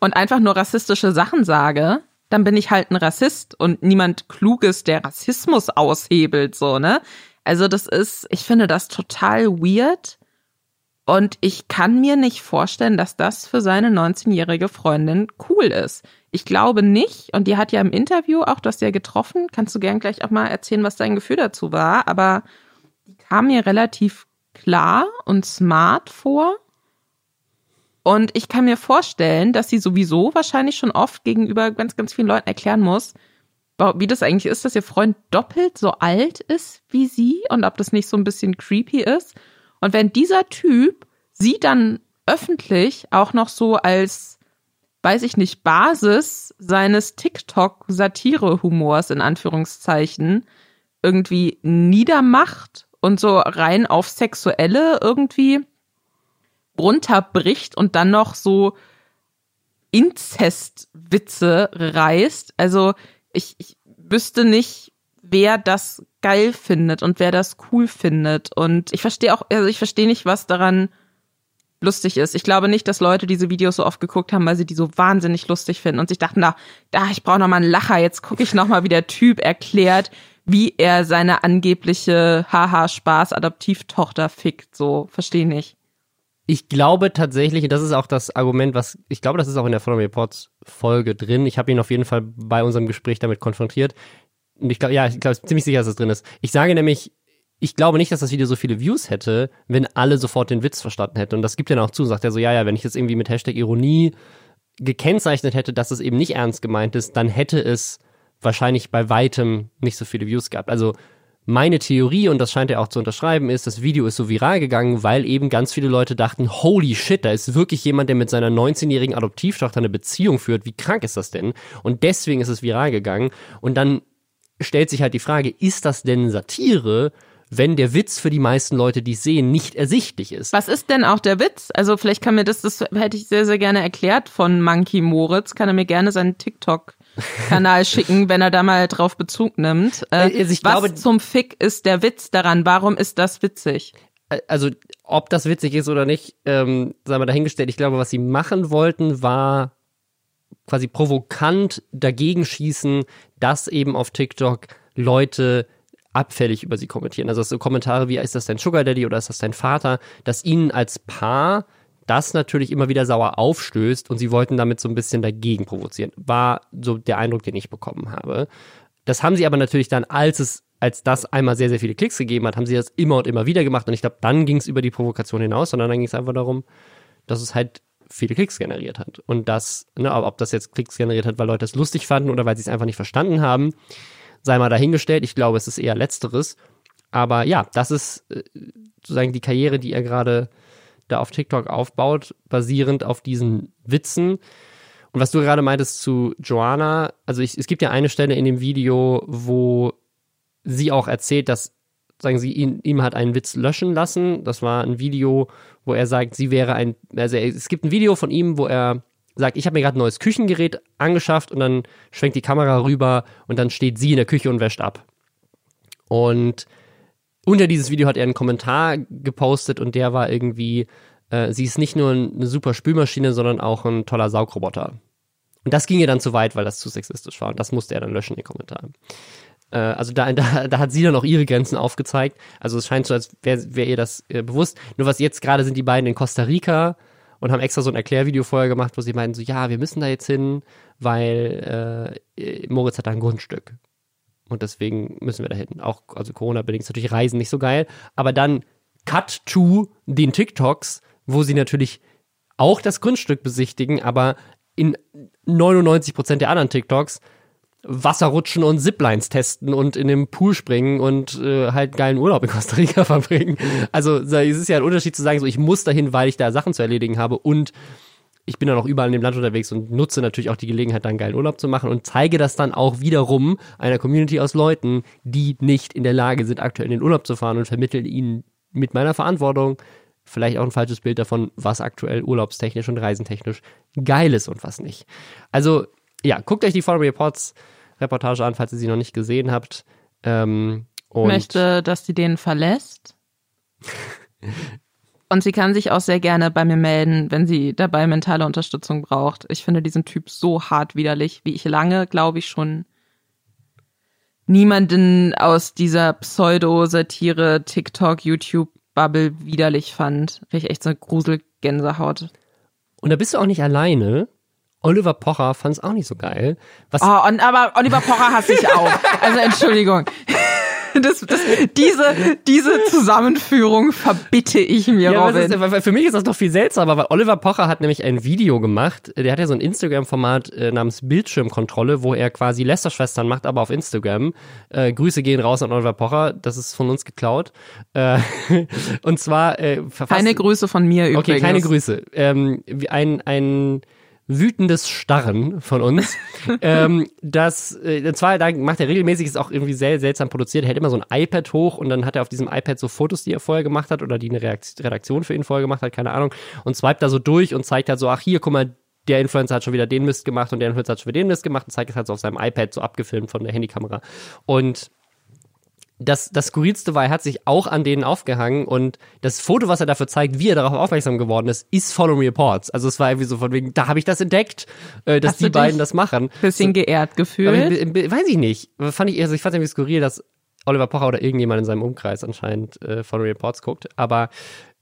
und einfach nur rassistische Sachen sage, dann bin ich halt ein Rassist und niemand Kluges, der Rassismus aushebelt, so, ne? Also das ist, ich finde das total weird und ich kann mir nicht vorstellen, dass das für seine 19-jährige Freundin cool ist. Ich glaube nicht, und die hat ja im Interview auch das ja getroffen, kannst du gern gleich auch mal erzählen, was dein Gefühl dazu war, aber die kam mir relativ klar und smart vor. Und ich kann mir vorstellen, dass sie sowieso wahrscheinlich schon oft gegenüber ganz, ganz vielen Leuten erklären muss, wie das eigentlich ist, dass ihr Freund doppelt so alt ist wie sie und ob das nicht so ein bisschen creepy ist. Und wenn dieser Typ sie dann öffentlich auch noch so als, weiß ich nicht, Basis seines TikTok-Satire-Humors in Anführungszeichen irgendwie niedermacht und so rein auf Sexuelle irgendwie runterbricht und dann noch so Inzestwitze reißt. Also ich, ich wüsste nicht, wer das geil findet und wer das cool findet. Und ich verstehe auch, also ich verstehe nicht, was daran lustig ist. Ich glaube nicht, dass Leute diese Videos so oft geguckt haben, weil sie die so wahnsinnig lustig finden und sich dachten, da, da, ich brauche noch mal einen Lacher. Jetzt gucke ich noch mal, wie der Typ erklärt, wie er seine angebliche haha Spaß Adoptivtochter fickt. So verstehe nicht. Ich glaube tatsächlich, das ist auch das Argument, was ich glaube, das ist auch in der Follow Reports Folge drin. Ich habe ihn auf jeden Fall bei unserem Gespräch damit konfrontiert. Und ich glaube, ja, ich glaube ziemlich sicher, dass es drin ist. Ich sage nämlich, ich glaube nicht, dass das Video so viele Views hätte, wenn alle sofort den Witz verstanden hätten. Und das gibt er auch zu, sagt er so, ja, ja, wenn ich jetzt irgendwie mit Hashtag Ironie gekennzeichnet hätte, dass es eben nicht ernst gemeint ist, dann hätte es wahrscheinlich bei weitem nicht so viele Views gehabt. Also meine Theorie, und das scheint er auch zu unterschreiben, ist, das Video ist so viral gegangen, weil eben ganz viele Leute dachten, holy shit, da ist wirklich jemand, der mit seiner 19-jährigen Adoptivtochter eine Beziehung führt. Wie krank ist das denn? Und deswegen ist es viral gegangen. Und dann stellt sich halt die Frage, ist das denn Satire? wenn der Witz für die meisten Leute, die es sehen, nicht ersichtlich ist. Was ist denn auch der Witz? Also vielleicht kann mir das, das hätte ich sehr, sehr gerne erklärt von Monkey Moritz, kann er mir gerne seinen TikTok Kanal schicken, wenn er da mal drauf Bezug nimmt. Äh, also ich was glaube, zum Fick ist der Witz daran? Warum ist das witzig? Also, ob das witzig ist oder nicht, ähm, sagen wir dahingestellt. Ich glaube, was sie machen wollten, war quasi provokant dagegen schießen, dass eben auf TikTok Leute abfällig über sie kommentieren. Also so Kommentare wie, ist das dein Sugar Daddy oder ist das dein Vater, dass ihnen als Paar das natürlich immer wieder sauer aufstößt und sie wollten damit so ein bisschen dagegen provozieren. War so der Eindruck, den ich bekommen habe. Das haben sie aber natürlich dann, als es, als das einmal sehr, sehr viele Klicks gegeben hat, haben sie das immer und immer wieder gemacht und ich glaube, dann ging es über die Provokation hinaus, sondern dann ging es einfach darum, dass es halt viele Klicks generiert hat. Und das, ne, ob das jetzt Klicks generiert hat, weil Leute es lustig fanden oder weil sie es einfach nicht verstanden haben, sei mal dahingestellt. Ich glaube, es ist eher Letzteres. Aber ja, das ist äh, sozusagen die Karriere, die er gerade da auf TikTok aufbaut, basierend auf diesen Witzen. Und was du gerade meintest zu Joanna, also ich, es gibt ja eine Stelle in dem Video, wo sie auch erzählt, dass sagen sie ihn, ihm hat einen Witz löschen lassen. Das war ein Video, wo er sagt, sie wäre ein, also es gibt ein Video von ihm, wo er sagt, ich habe mir gerade ein neues Küchengerät angeschafft und dann schwenkt die Kamera rüber und dann steht sie in der Küche und wäscht ab. Und unter dieses Video hat er einen Kommentar gepostet und der war irgendwie, äh, sie ist nicht nur eine super Spülmaschine, sondern auch ein toller Saugroboter. Und das ging ihr dann zu weit, weil das zu sexistisch war. Und das musste er dann löschen, den Kommentar. Äh, also da, da, da hat sie dann auch ihre Grenzen aufgezeigt. Also es scheint so, als wäre wär ihr das äh, bewusst. Nur was jetzt gerade sind die beiden in Costa Rica und haben extra so ein Erklärvideo vorher gemacht, wo sie meinten so, ja, wir müssen da jetzt hin, weil äh, Moritz hat da ein Grundstück. Und deswegen müssen wir da hin. Auch, also Corona-bedingt natürlich Reisen nicht so geil. Aber dann Cut to den TikToks, wo sie natürlich auch das Grundstück besichtigen, aber in 99% der anderen TikToks Wasserrutschen und Ziplines testen und in den Pool springen und äh, halt geilen Urlaub in Costa Rica [laughs] verbringen. Also es ist ja ein Unterschied zu sagen, so ich muss dahin, weil ich da Sachen zu erledigen habe und ich bin dann auch überall in dem Land unterwegs und nutze natürlich auch die Gelegenheit, da einen geilen Urlaub zu machen und zeige das dann auch wiederum einer Community aus Leuten, die nicht in der Lage sind, aktuell in den Urlaub zu fahren und vermitteln ihnen mit meiner Verantwortung vielleicht auch ein falsches Bild davon, was aktuell urlaubstechnisch und reisentechnisch geil ist und was nicht. Also ja, guckt euch die Foreign Reports Reportage an, falls ihr sie noch nicht gesehen habt. Ähm, und möchte, dass sie den verlässt. [laughs] und sie kann sich auch sehr gerne bei mir melden, wenn sie dabei mentale Unterstützung braucht. Ich finde diesen Typ so hart widerlich, wie ich lange, glaube ich, schon niemanden aus dieser Pseudo-Satire, TikTok, YouTube-Bubble widerlich fand. Finde ich echt so eine Gruselgänsehaut. Und da bist du auch nicht alleine. Oliver Pocher fand es auch nicht so geil. Was oh, und, aber Oliver Pocher hasse ich auch. Also Entschuldigung. [laughs] Das, das, diese, diese Zusammenführung verbitte ich mir, ja, Robin. Ist, für mich ist das doch viel seltsamer, weil Oliver Pocher hat nämlich ein Video gemacht. Der hat ja so ein Instagram-Format äh, namens Bildschirmkontrolle, wo er quasi Lästerschwestern macht, aber auf Instagram. Äh, Grüße gehen raus an Oliver Pocher. Das ist von uns geklaut. Äh, [laughs] und zwar äh, Keine Grüße von mir übrigens. Okay, keine Grüße. Ähm, ein, ein wütendes Starren von uns. [laughs] ähm, das, äh, zwar, da macht er regelmäßig, ist auch irgendwie sehr seltsam produziert. Er hält immer so ein iPad hoch und dann hat er auf diesem iPad so Fotos, die er vorher gemacht hat oder die eine Redaktion für ihn vorher gemacht hat, keine Ahnung, und swipet da so durch und zeigt halt so, ach hier, guck mal, der Influencer hat schon wieder den Mist gemacht und der Influencer hat schon wieder den Mist gemacht und zeigt es halt so auf seinem iPad so abgefilmt von der Handykamera. Und das, das Skurrilste war, er hat sich auch an denen aufgehangen und das Foto, was er dafür zeigt, wie er darauf aufmerksam geworden ist, ist Follow Reports. Also es war irgendwie so von wegen, da habe ich das entdeckt, äh, dass Hast die beiden das machen. Bisschen so, geehrt gefühlt. Weiß ich nicht. Fand ich, also ich fand irgendwie skurril, dass Oliver Pocher oder irgendjemand in seinem Umkreis anscheinend äh, Follow Reports guckt. Aber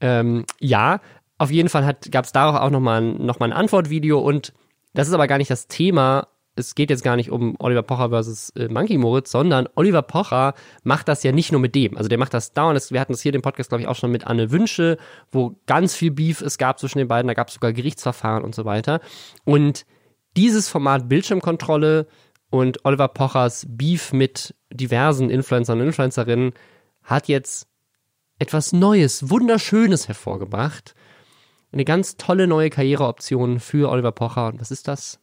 ähm, ja, auf jeden Fall gab es darauf auch nochmal ein, noch mal ein Antwortvideo und das ist aber gar nicht das Thema, es geht jetzt gar nicht um Oliver Pocher versus äh, Monkey Moritz, sondern Oliver Pocher macht das ja nicht nur mit dem. Also der macht das dauernd. Wir hatten das hier den Podcast, glaube ich, auch schon mit Anne Wünsche, wo ganz viel Beef es gab zwischen den beiden. Da gab es sogar Gerichtsverfahren und so weiter. Und dieses Format Bildschirmkontrolle und Oliver Pochers Beef mit diversen Influencern und Influencerinnen hat jetzt etwas Neues, Wunderschönes hervorgebracht. Eine ganz tolle neue Karriereoption für Oliver Pocher. Und was ist das?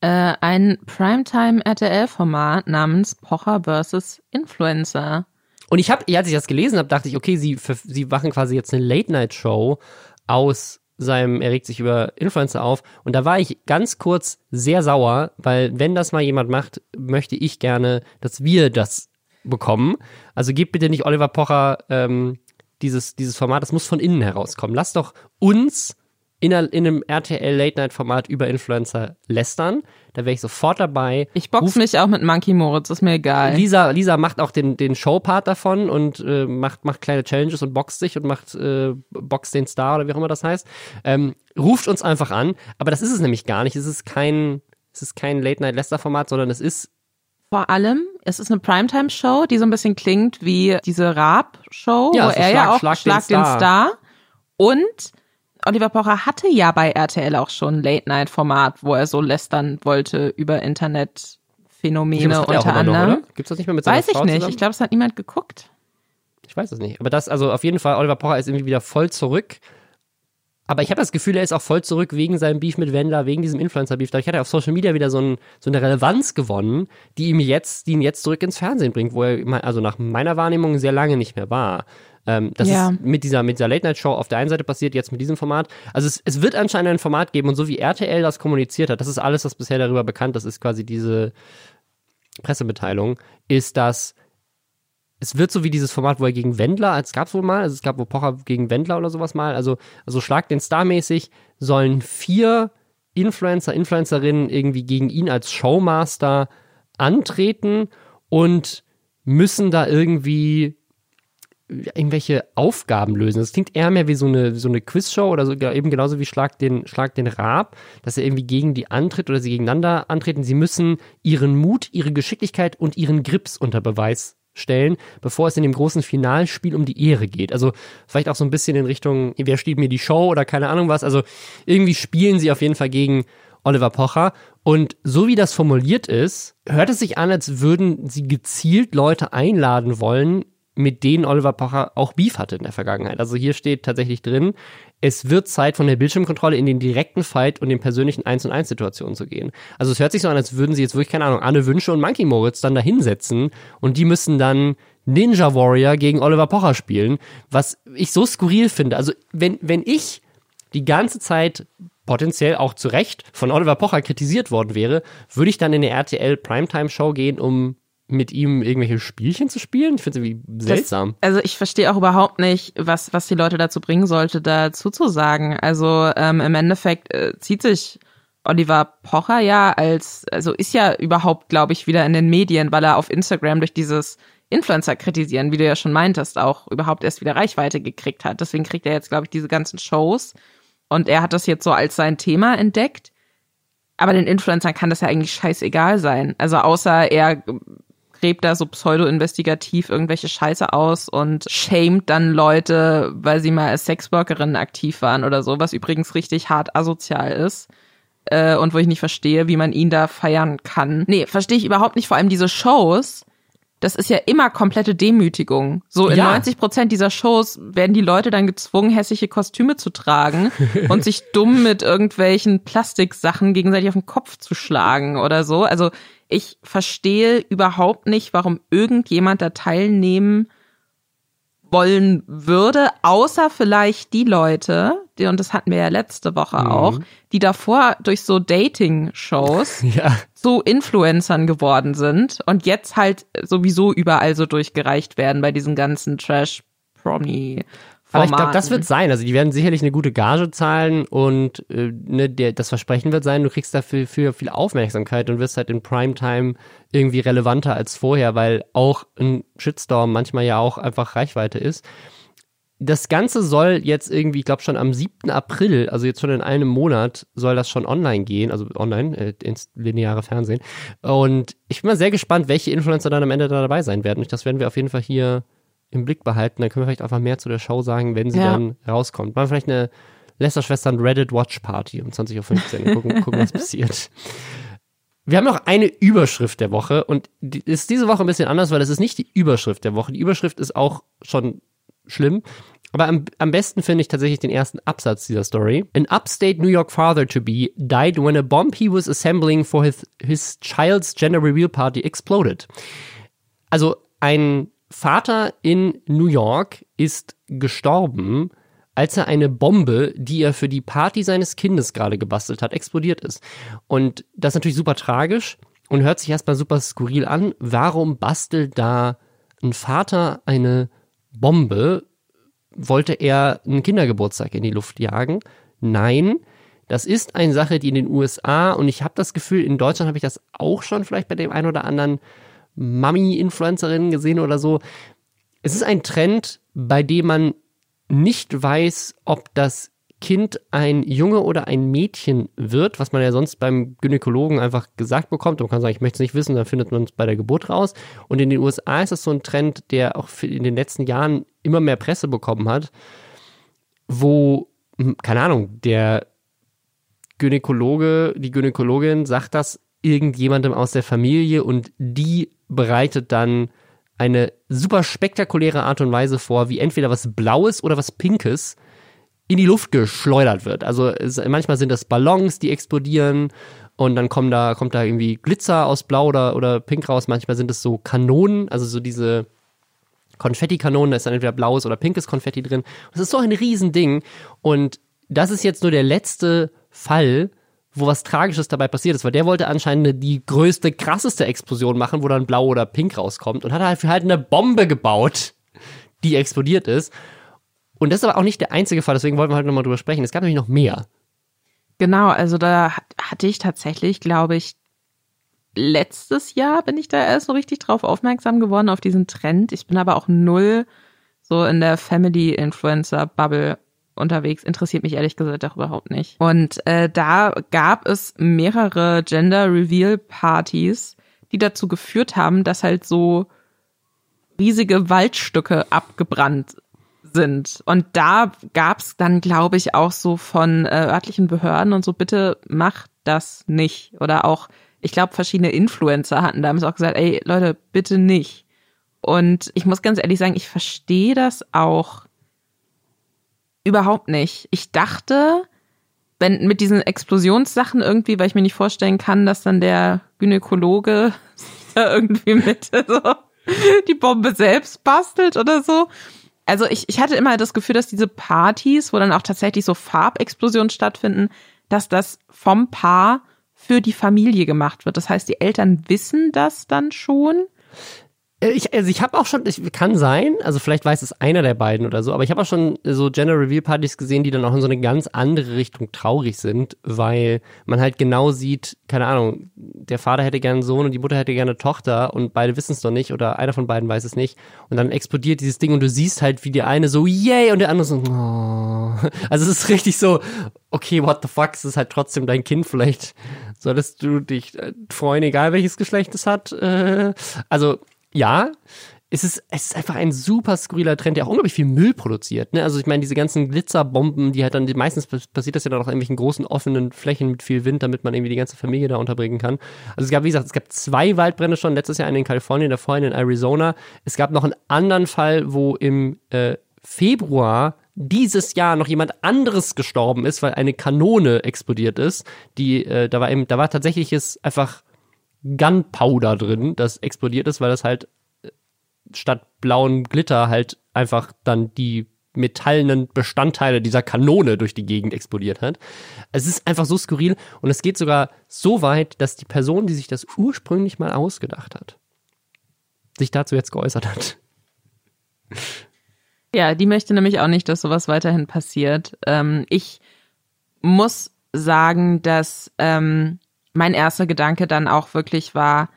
Äh, ein Primetime-RTL-Format namens Pocher vs. Influencer. Und ich habe, als ich das gelesen habe, dachte ich, okay, sie, sie machen quasi jetzt eine Late-Night-Show aus seinem, er regt sich über Influencer auf. Und da war ich ganz kurz sehr sauer, weil wenn das mal jemand macht, möchte ich gerne, dass wir das bekommen. Also gebt bitte nicht Oliver Pocher ähm, dieses, dieses Format, das muss von innen herauskommen. Lasst doch uns in, einem RTL Late Night Format über Influencer lästern. Da wäre ich sofort dabei. Ich box Ruf, mich auch mit Monkey Moritz, ist mir egal. Lisa, Lisa macht auch den, den Showpart davon und äh, macht, macht kleine Challenges und boxt sich und macht äh, boxt den Star oder wie auch immer das heißt. Ähm, ruft uns einfach an. Aber das ist es nämlich gar nicht. Es ist kein, es ist kein Late Night Lester Format, sondern es ist vor allem, es ist eine Primetime-Show, die so ein bisschen klingt wie diese Raab-Show, ja, wo er Schlag, ja auch Schlag, Schlag den, Star. den Star. Und Oliver Pocher hatte ja bei RTL auch schon ein Late-Night-Format, wo er so lästern wollte über Internetphänomene unter anderem. Noch, Gibt's das nicht mehr mit seiner Weiß Frau ich nicht. Zusammen? Ich glaube, es hat niemand geguckt. Ich weiß es nicht. Aber das, also auf jeden Fall, Oliver Pocher ist irgendwie wieder voll zurück. Aber ich habe das Gefühl, er ist auch voll zurück wegen seinem Beef mit Wendler, wegen diesem Influencer-Beef. Dadurch hat er auf Social Media wieder so, ein, so, eine Relevanz gewonnen, die ihm jetzt, die ihn jetzt zurück ins Fernsehen bringt, wo er, also nach meiner Wahrnehmung sehr lange nicht mehr war. Ähm, das ja. ist mit dieser, mit dieser Late-Night-Show auf der einen Seite passiert, jetzt mit diesem Format. Also es, es wird anscheinend ein Format geben und so wie RTL das kommuniziert hat, das ist alles, was bisher darüber bekannt ist, ist quasi diese Pressemitteilung, ist, dass es wird so wie dieses Format, wo er gegen Wendler, es gab es wohl mal, also es gab wo Pocher gegen Wendler oder sowas mal, also, also Schlag den Star mäßig, sollen vier Influencer, Influencerinnen irgendwie gegen ihn als Showmaster antreten und müssen da irgendwie irgendwelche Aufgaben lösen. Das klingt eher mehr wie so eine, so eine Quizshow oder sogar eben genauso wie Schlag den, Schlag den Rab, dass er irgendwie gegen die antritt oder sie gegeneinander antreten. Sie müssen ihren Mut, ihre Geschicklichkeit und ihren Grips unter Beweis stellen, bevor es in dem großen Finalspiel um die Ehre geht. Also vielleicht auch so ein bisschen in Richtung, wer steht mir die Show oder keine Ahnung was. Also irgendwie spielen sie auf jeden Fall gegen Oliver Pocher. Und so wie das formuliert ist, hört es sich an, als würden sie gezielt Leute einladen wollen, mit denen Oliver Pocher auch Beef hatte in der Vergangenheit. Also hier steht tatsächlich drin, es wird Zeit von der Bildschirmkontrolle in den direkten Fight und den persönlichen 1 und 1 Situationen zu gehen. Also es hört sich so an, als würden sie jetzt wirklich, keine Ahnung, Anne Wünsche und Monkey Moritz dann da hinsetzen und die müssen dann Ninja Warrior gegen Oliver Pocher spielen, was ich so skurril finde. Also wenn, wenn ich die ganze Zeit potenziell auch zu Recht von Oliver Pocher kritisiert worden wäre, würde ich dann in eine RTL Primetime Show gehen, um mit ihm irgendwelche Spielchen zu spielen? Ich finde es irgendwie seltsam. Das, also ich verstehe auch überhaupt nicht, was, was die Leute dazu bringen sollte, dazu zu sagen. Also ähm, im Endeffekt äh, zieht sich Oliver Pocher ja als, also ist ja überhaupt, glaube ich, wieder in den Medien, weil er auf Instagram durch dieses Influencer kritisieren, wie du ja schon meintest, auch überhaupt erst wieder Reichweite gekriegt hat. Deswegen kriegt er jetzt, glaube ich, diese ganzen Shows. Und er hat das jetzt so als sein Thema entdeckt. Aber den Influencern kann das ja eigentlich scheißegal sein. Also außer er gräbt da so pseudo-investigativ irgendwelche Scheiße aus und shamed dann Leute, weil sie mal als Sexworkerinnen aktiv waren oder so, was übrigens richtig hart asozial ist. Äh, und wo ich nicht verstehe, wie man ihn da feiern kann. Nee, verstehe ich überhaupt nicht. Vor allem diese Shows, das ist ja immer komplette Demütigung. So in ja. 90 Prozent dieser Shows werden die Leute dann gezwungen, hässliche Kostüme zu tragen [laughs] und sich dumm mit irgendwelchen Plastiksachen gegenseitig auf den Kopf zu schlagen oder so. Also ich verstehe überhaupt nicht, warum irgendjemand da teilnehmen wollen würde, außer vielleicht die Leute, die, und das hatten wir ja letzte Woche mhm. auch, die davor durch so Dating-Shows [laughs] ja. so Influencern geworden sind und jetzt halt sowieso überall so durchgereicht werden bei diesen ganzen Trash-Promi- aber ich glaube, das wird sein. Also die werden sicherlich eine gute Gage zahlen und äh, ne, der, das Versprechen wird sein, du kriegst dafür für viel Aufmerksamkeit und wirst halt in Primetime irgendwie relevanter als vorher, weil auch ein Shitstorm manchmal ja auch einfach Reichweite ist. das Ganze soll jetzt irgendwie, ich glaube schon am 7. April, also jetzt schon in einem Monat, soll das schon online gehen, also online, äh, ins lineare Fernsehen. Und ich bin mal sehr gespannt, welche Influencer dann am Ende da dabei sein werden. Und das werden wir auf jeden Fall hier im Blick behalten. Dann können wir vielleicht einfach mehr zu der Show sagen, wenn sie ja. dann rauskommt. Machen vielleicht eine Lester-Schwestern Reddit Watch Party um 20.15 Uhr. Gucken, gucken was [laughs] passiert. Wir haben noch eine Überschrift der Woche und die ist diese Woche ein bisschen anders, weil das ist nicht die Überschrift der Woche. Die Überschrift ist auch schon schlimm. Aber am, am besten finde ich tatsächlich den ersten Absatz dieser Story. An upstate New York father to be died when a bomb he was assembling for his, his child's gender reveal party exploded. Also ein Vater in New York ist gestorben, als er eine Bombe, die er für die Party seines Kindes gerade gebastelt hat, explodiert ist. Und das ist natürlich super tragisch und hört sich erstmal super skurril an. Warum bastelt da ein Vater eine Bombe? Wollte er einen Kindergeburtstag in die Luft jagen? Nein. Das ist eine Sache, die in den USA und ich habe das Gefühl, in Deutschland habe ich das auch schon vielleicht bei dem einen oder anderen Mami-Influencerin gesehen oder so. Es ist ein Trend, bei dem man nicht weiß, ob das Kind ein Junge oder ein Mädchen wird, was man ja sonst beim Gynäkologen einfach gesagt bekommt. Man kann sagen, ich möchte es nicht wissen, dann findet man es bei der Geburt raus. Und in den USA ist das so ein Trend, der auch in den letzten Jahren immer mehr Presse bekommen hat, wo, hm, keine Ahnung, der Gynäkologe, die Gynäkologin sagt das irgendjemandem aus der Familie und die bereitet dann eine super spektakuläre Art und Weise vor, wie entweder was Blaues oder was Pinkes in die Luft geschleudert wird. Also es, manchmal sind das Ballons, die explodieren und dann kommen da, kommt da irgendwie Glitzer aus Blau oder, oder Pink raus. Manchmal sind es so Kanonen, also so diese Konfettikanonen, da ist dann entweder blaues oder pinkes Konfetti drin. Das ist so ein Riesending. Und das ist jetzt nur der letzte Fall, wo was Tragisches dabei passiert ist, weil der wollte anscheinend die größte, krasseste Explosion machen, wo dann blau oder pink rauskommt und hat halt halt eine Bombe gebaut, die explodiert ist. Und das ist aber auch nicht der einzige Fall, deswegen wollten wir heute nochmal drüber sprechen. Es gab nämlich noch mehr. Genau, also da hatte ich tatsächlich, glaube ich, letztes Jahr bin ich da erst so richtig drauf aufmerksam geworden, auf diesen Trend. Ich bin aber auch null so in der Family Influencer Bubble unterwegs, interessiert mich ehrlich gesagt auch überhaupt nicht. Und äh, da gab es mehrere Gender Reveal Partys, die dazu geführt haben, dass halt so riesige Waldstücke abgebrannt sind. Und da gab's dann, glaube ich, auch so von äh, örtlichen Behörden und so, bitte macht das nicht. Oder auch, ich glaube, verschiedene Influencer hatten damals auch gesagt, ey Leute, bitte nicht. Und ich muss ganz ehrlich sagen, ich verstehe das auch Überhaupt nicht. Ich dachte, wenn mit diesen Explosionssachen irgendwie, weil ich mir nicht vorstellen kann, dass dann der Gynäkologe [laughs] da irgendwie mit so die Bombe selbst bastelt oder so. Also ich, ich hatte immer das Gefühl, dass diese Partys, wo dann auch tatsächlich so Farbexplosionen stattfinden, dass das vom Paar für die Familie gemacht wird. Das heißt, die Eltern wissen das dann schon. Äh, ich, also ich habe auch schon, ich, kann sein, also vielleicht weiß es einer der beiden oder so, aber ich habe auch schon so Gender Reveal Partys gesehen, die dann auch in so eine ganz andere Richtung traurig sind, weil man halt genau sieht, keine Ahnung, der Vater hätte gerne einen Sohn und die Mutter hätte gerne eine Tochter und beide wissen es doch nicht oder einer von beiden weiß es nicht und dann explodiert dieses Ding und du siehst halt, wie der eine so yay und der andere so oh. [laughs] Also es ist richtig so, okay, what the fuck, es ist halt trotzdem dein Kind, vielleicht solltest du dich äh, freuen, egal welches Geschlecht es hat. Äh, also ja, es ist, es ist einfach ein super skurriler Trend, der auch unglaublich viel Müll produziert. Ne? Also ich meine, diese ganzen Glitzerbomben, die halt dann, meistens passiert das ja dann auch in irgendwelchen großen offenen Flächen mit viel Wind, damit man irgendwie die ganze Familie da unterbringen kann. Also es gab, wie gesagt, es gab zwei Waldbrände schon, letztes Jahr einen in Kalifornien, davor einen in Arizona. Es gab noch einen anderen Fall, wo im äh, Februar dieses Jahr noch jemand anderes gestorben ist, weil eine Kanone explodiert ist. Die, äh, da war eben, da war tatsächliches einfach Gunpowder drin, das explodiert ist, weil das halt äh, statt blauen Glitter halt einfach dann die metallenen Bestandteile dieser Kanone durch die Gegend explodiert hat. Es ist einfach so skurril und es geht sogar so weit, dass die Person, die sich das ursprünglich mal ausgedacht hat, sich dazu jetzt geäußert hat. Ja, die möchte nämlich auch nicht, dass sowas weiterhin passiert. Ähm, ich muss sagen, dass ähm, mein erster Gedanke dann auch wirklich war,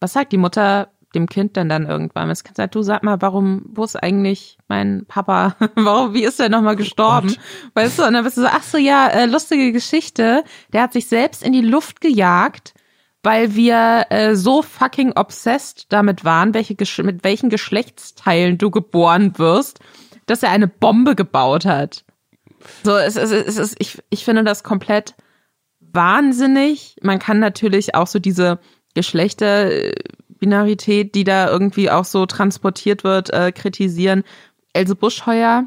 was sagt die Mutter, dem Kind dann dann irgendwann. Das Kind sagt, du sag mal, warum, wo ist eigentlich mein Papa? [laughs] warum, wie ist der nochmal gestorben? Oh weißt du, und dann bist du so, ach so, ja, äh, lustige Geschichte. Der hat sich selbst in die Luft gejagt, weil wir äh, so fucking obsessed damit waren, welche, mit welchen Geschlechtsteilen du geboren wirst, dass er eine Bombe gebaut hat. So, es, es, es ist, ich, ich finde das komplett wahnsinnig. Man kann natürlich auch so diese Geschlechterbinarität, die da irgendwie auch so transportiert wird, äh, kritisieren. Else Buschheuer,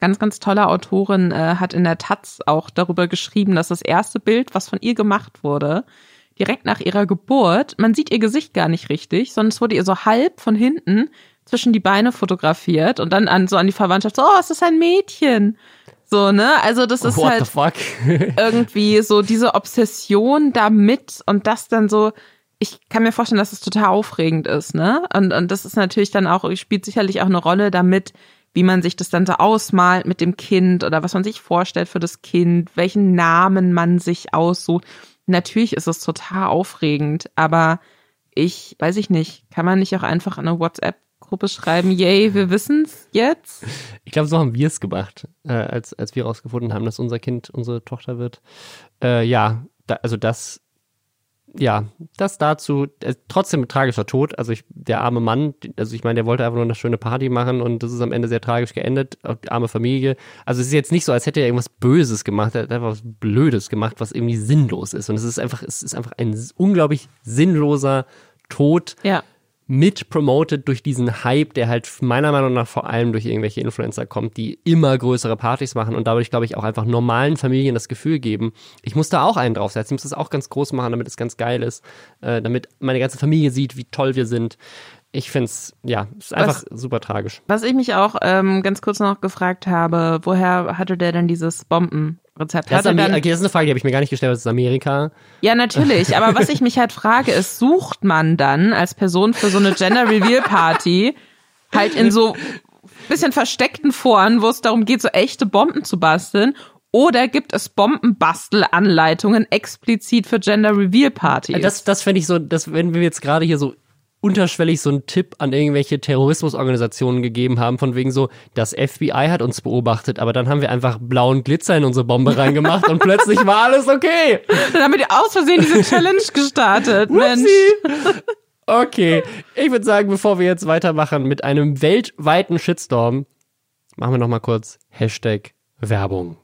ganz, ganz tolle Autorin, äh, hat in der Taz auch darüber geschrieben, dass das erste Bild, was von ihr gemacht wurde, direkt nach ihrer Geburt, man sieht ihr Gesicht gar nicht richtig, sondern es wurde ihr so halb von hinten zwischen die Beine fotografiert und dann an so an die Verwandtschaft, so, oh, es ist ein Mädchen. So, ne? Also das ist What halt [laughs] irgendwie so diese Obsession damit und das dann so, ich kann mir vorstellen, dass es total aufregend ist, ne? Und, und das ist natürlich dann auch, spielt sicherlich auch eine Rolle damit, wie man sich das dann so ausmalt mit dem Kind oder was man sich vorstellt für das Kind, welchen Namen man sich aussucht. Natürlich ist es total aufregend, aber ich weiß ich nicht, kann man nicht auch einfach eine WhatsApp Gruppe schreiben, yay, wir wissen's jetzt. Ich glaube, so haben wir es gemacht, äh, als, als wir herausgefunden haben, dass unser Kind unsere Tochter wird. Äh, ja, da, also das, ja, das dazu, äh, trotzdem ein tragischer Tod. Also ich, der arme Mann, also ich meine, der wollte einfach nur eine schöne Party machen und das ist am Ende sehr tragisch geendet. Die arme Familie. Also es ist jetzt nicht so, als hätte er irgendwas Böses gemacht, er hat einfach was Blödes gemacht, was irgendwie sinnlos ist. Und es ist einfach, es ist einfach ein unglaublich sinnloser Tod. Ja mit promoted durch diesen Hype, der halt meiner Meinung nach vor allem durch irgendwelche Influencer kommt, die immer größere Partys machen und dadurch, glaube ich, auch einfach normalen Familien das Gefühl geben, ich muss da auch einen draufsetzen, ich muss das auch ganz groß machen, damit es ganz geil ist, äh, damit meine ganze Familie sieht, wie toll wir sind. Ich finde es, ja, ist einfach was, super tragisch. Was ich mich auch ähm, ganz kurz noch gefragt habe, woher hatte der denn dieses Bomben Rezept das, ist dann, okay, das ist eine Frage, die habe ich mir gar nicht gestellt, das ist Amerika. Ja, natürlich, aber was ich mich halt frage, ist, sucht man dann als Person für so eine Gender Reveal Party halt in so bisschen versteckten Foren, wo es darum geht, so echte Bomben zu basteln oder gibt es Bombenbastelanleitungen explizit für Gender Reveal Partys? Das, das fände ich so, das, wenn wir jetzt gerade hier so unterschwellig so einen Tipp an irgendwelche Terrorismusorganisationen gegeben haben, von wegen so, das FBI hat uns beobachtet, aber dann haben wir einfach blauen Glitzer in unsere Bombe reingemacht und plötzlich war alles okay. Dann haben wir aus Versehen diese Challenge gestartet, Mensch. Okay, ich würde sagen, bevor wir jetzt weitermachen mit einem weltweiten Shitstorm, machen wir noch mal kurz Hashtag Werbung.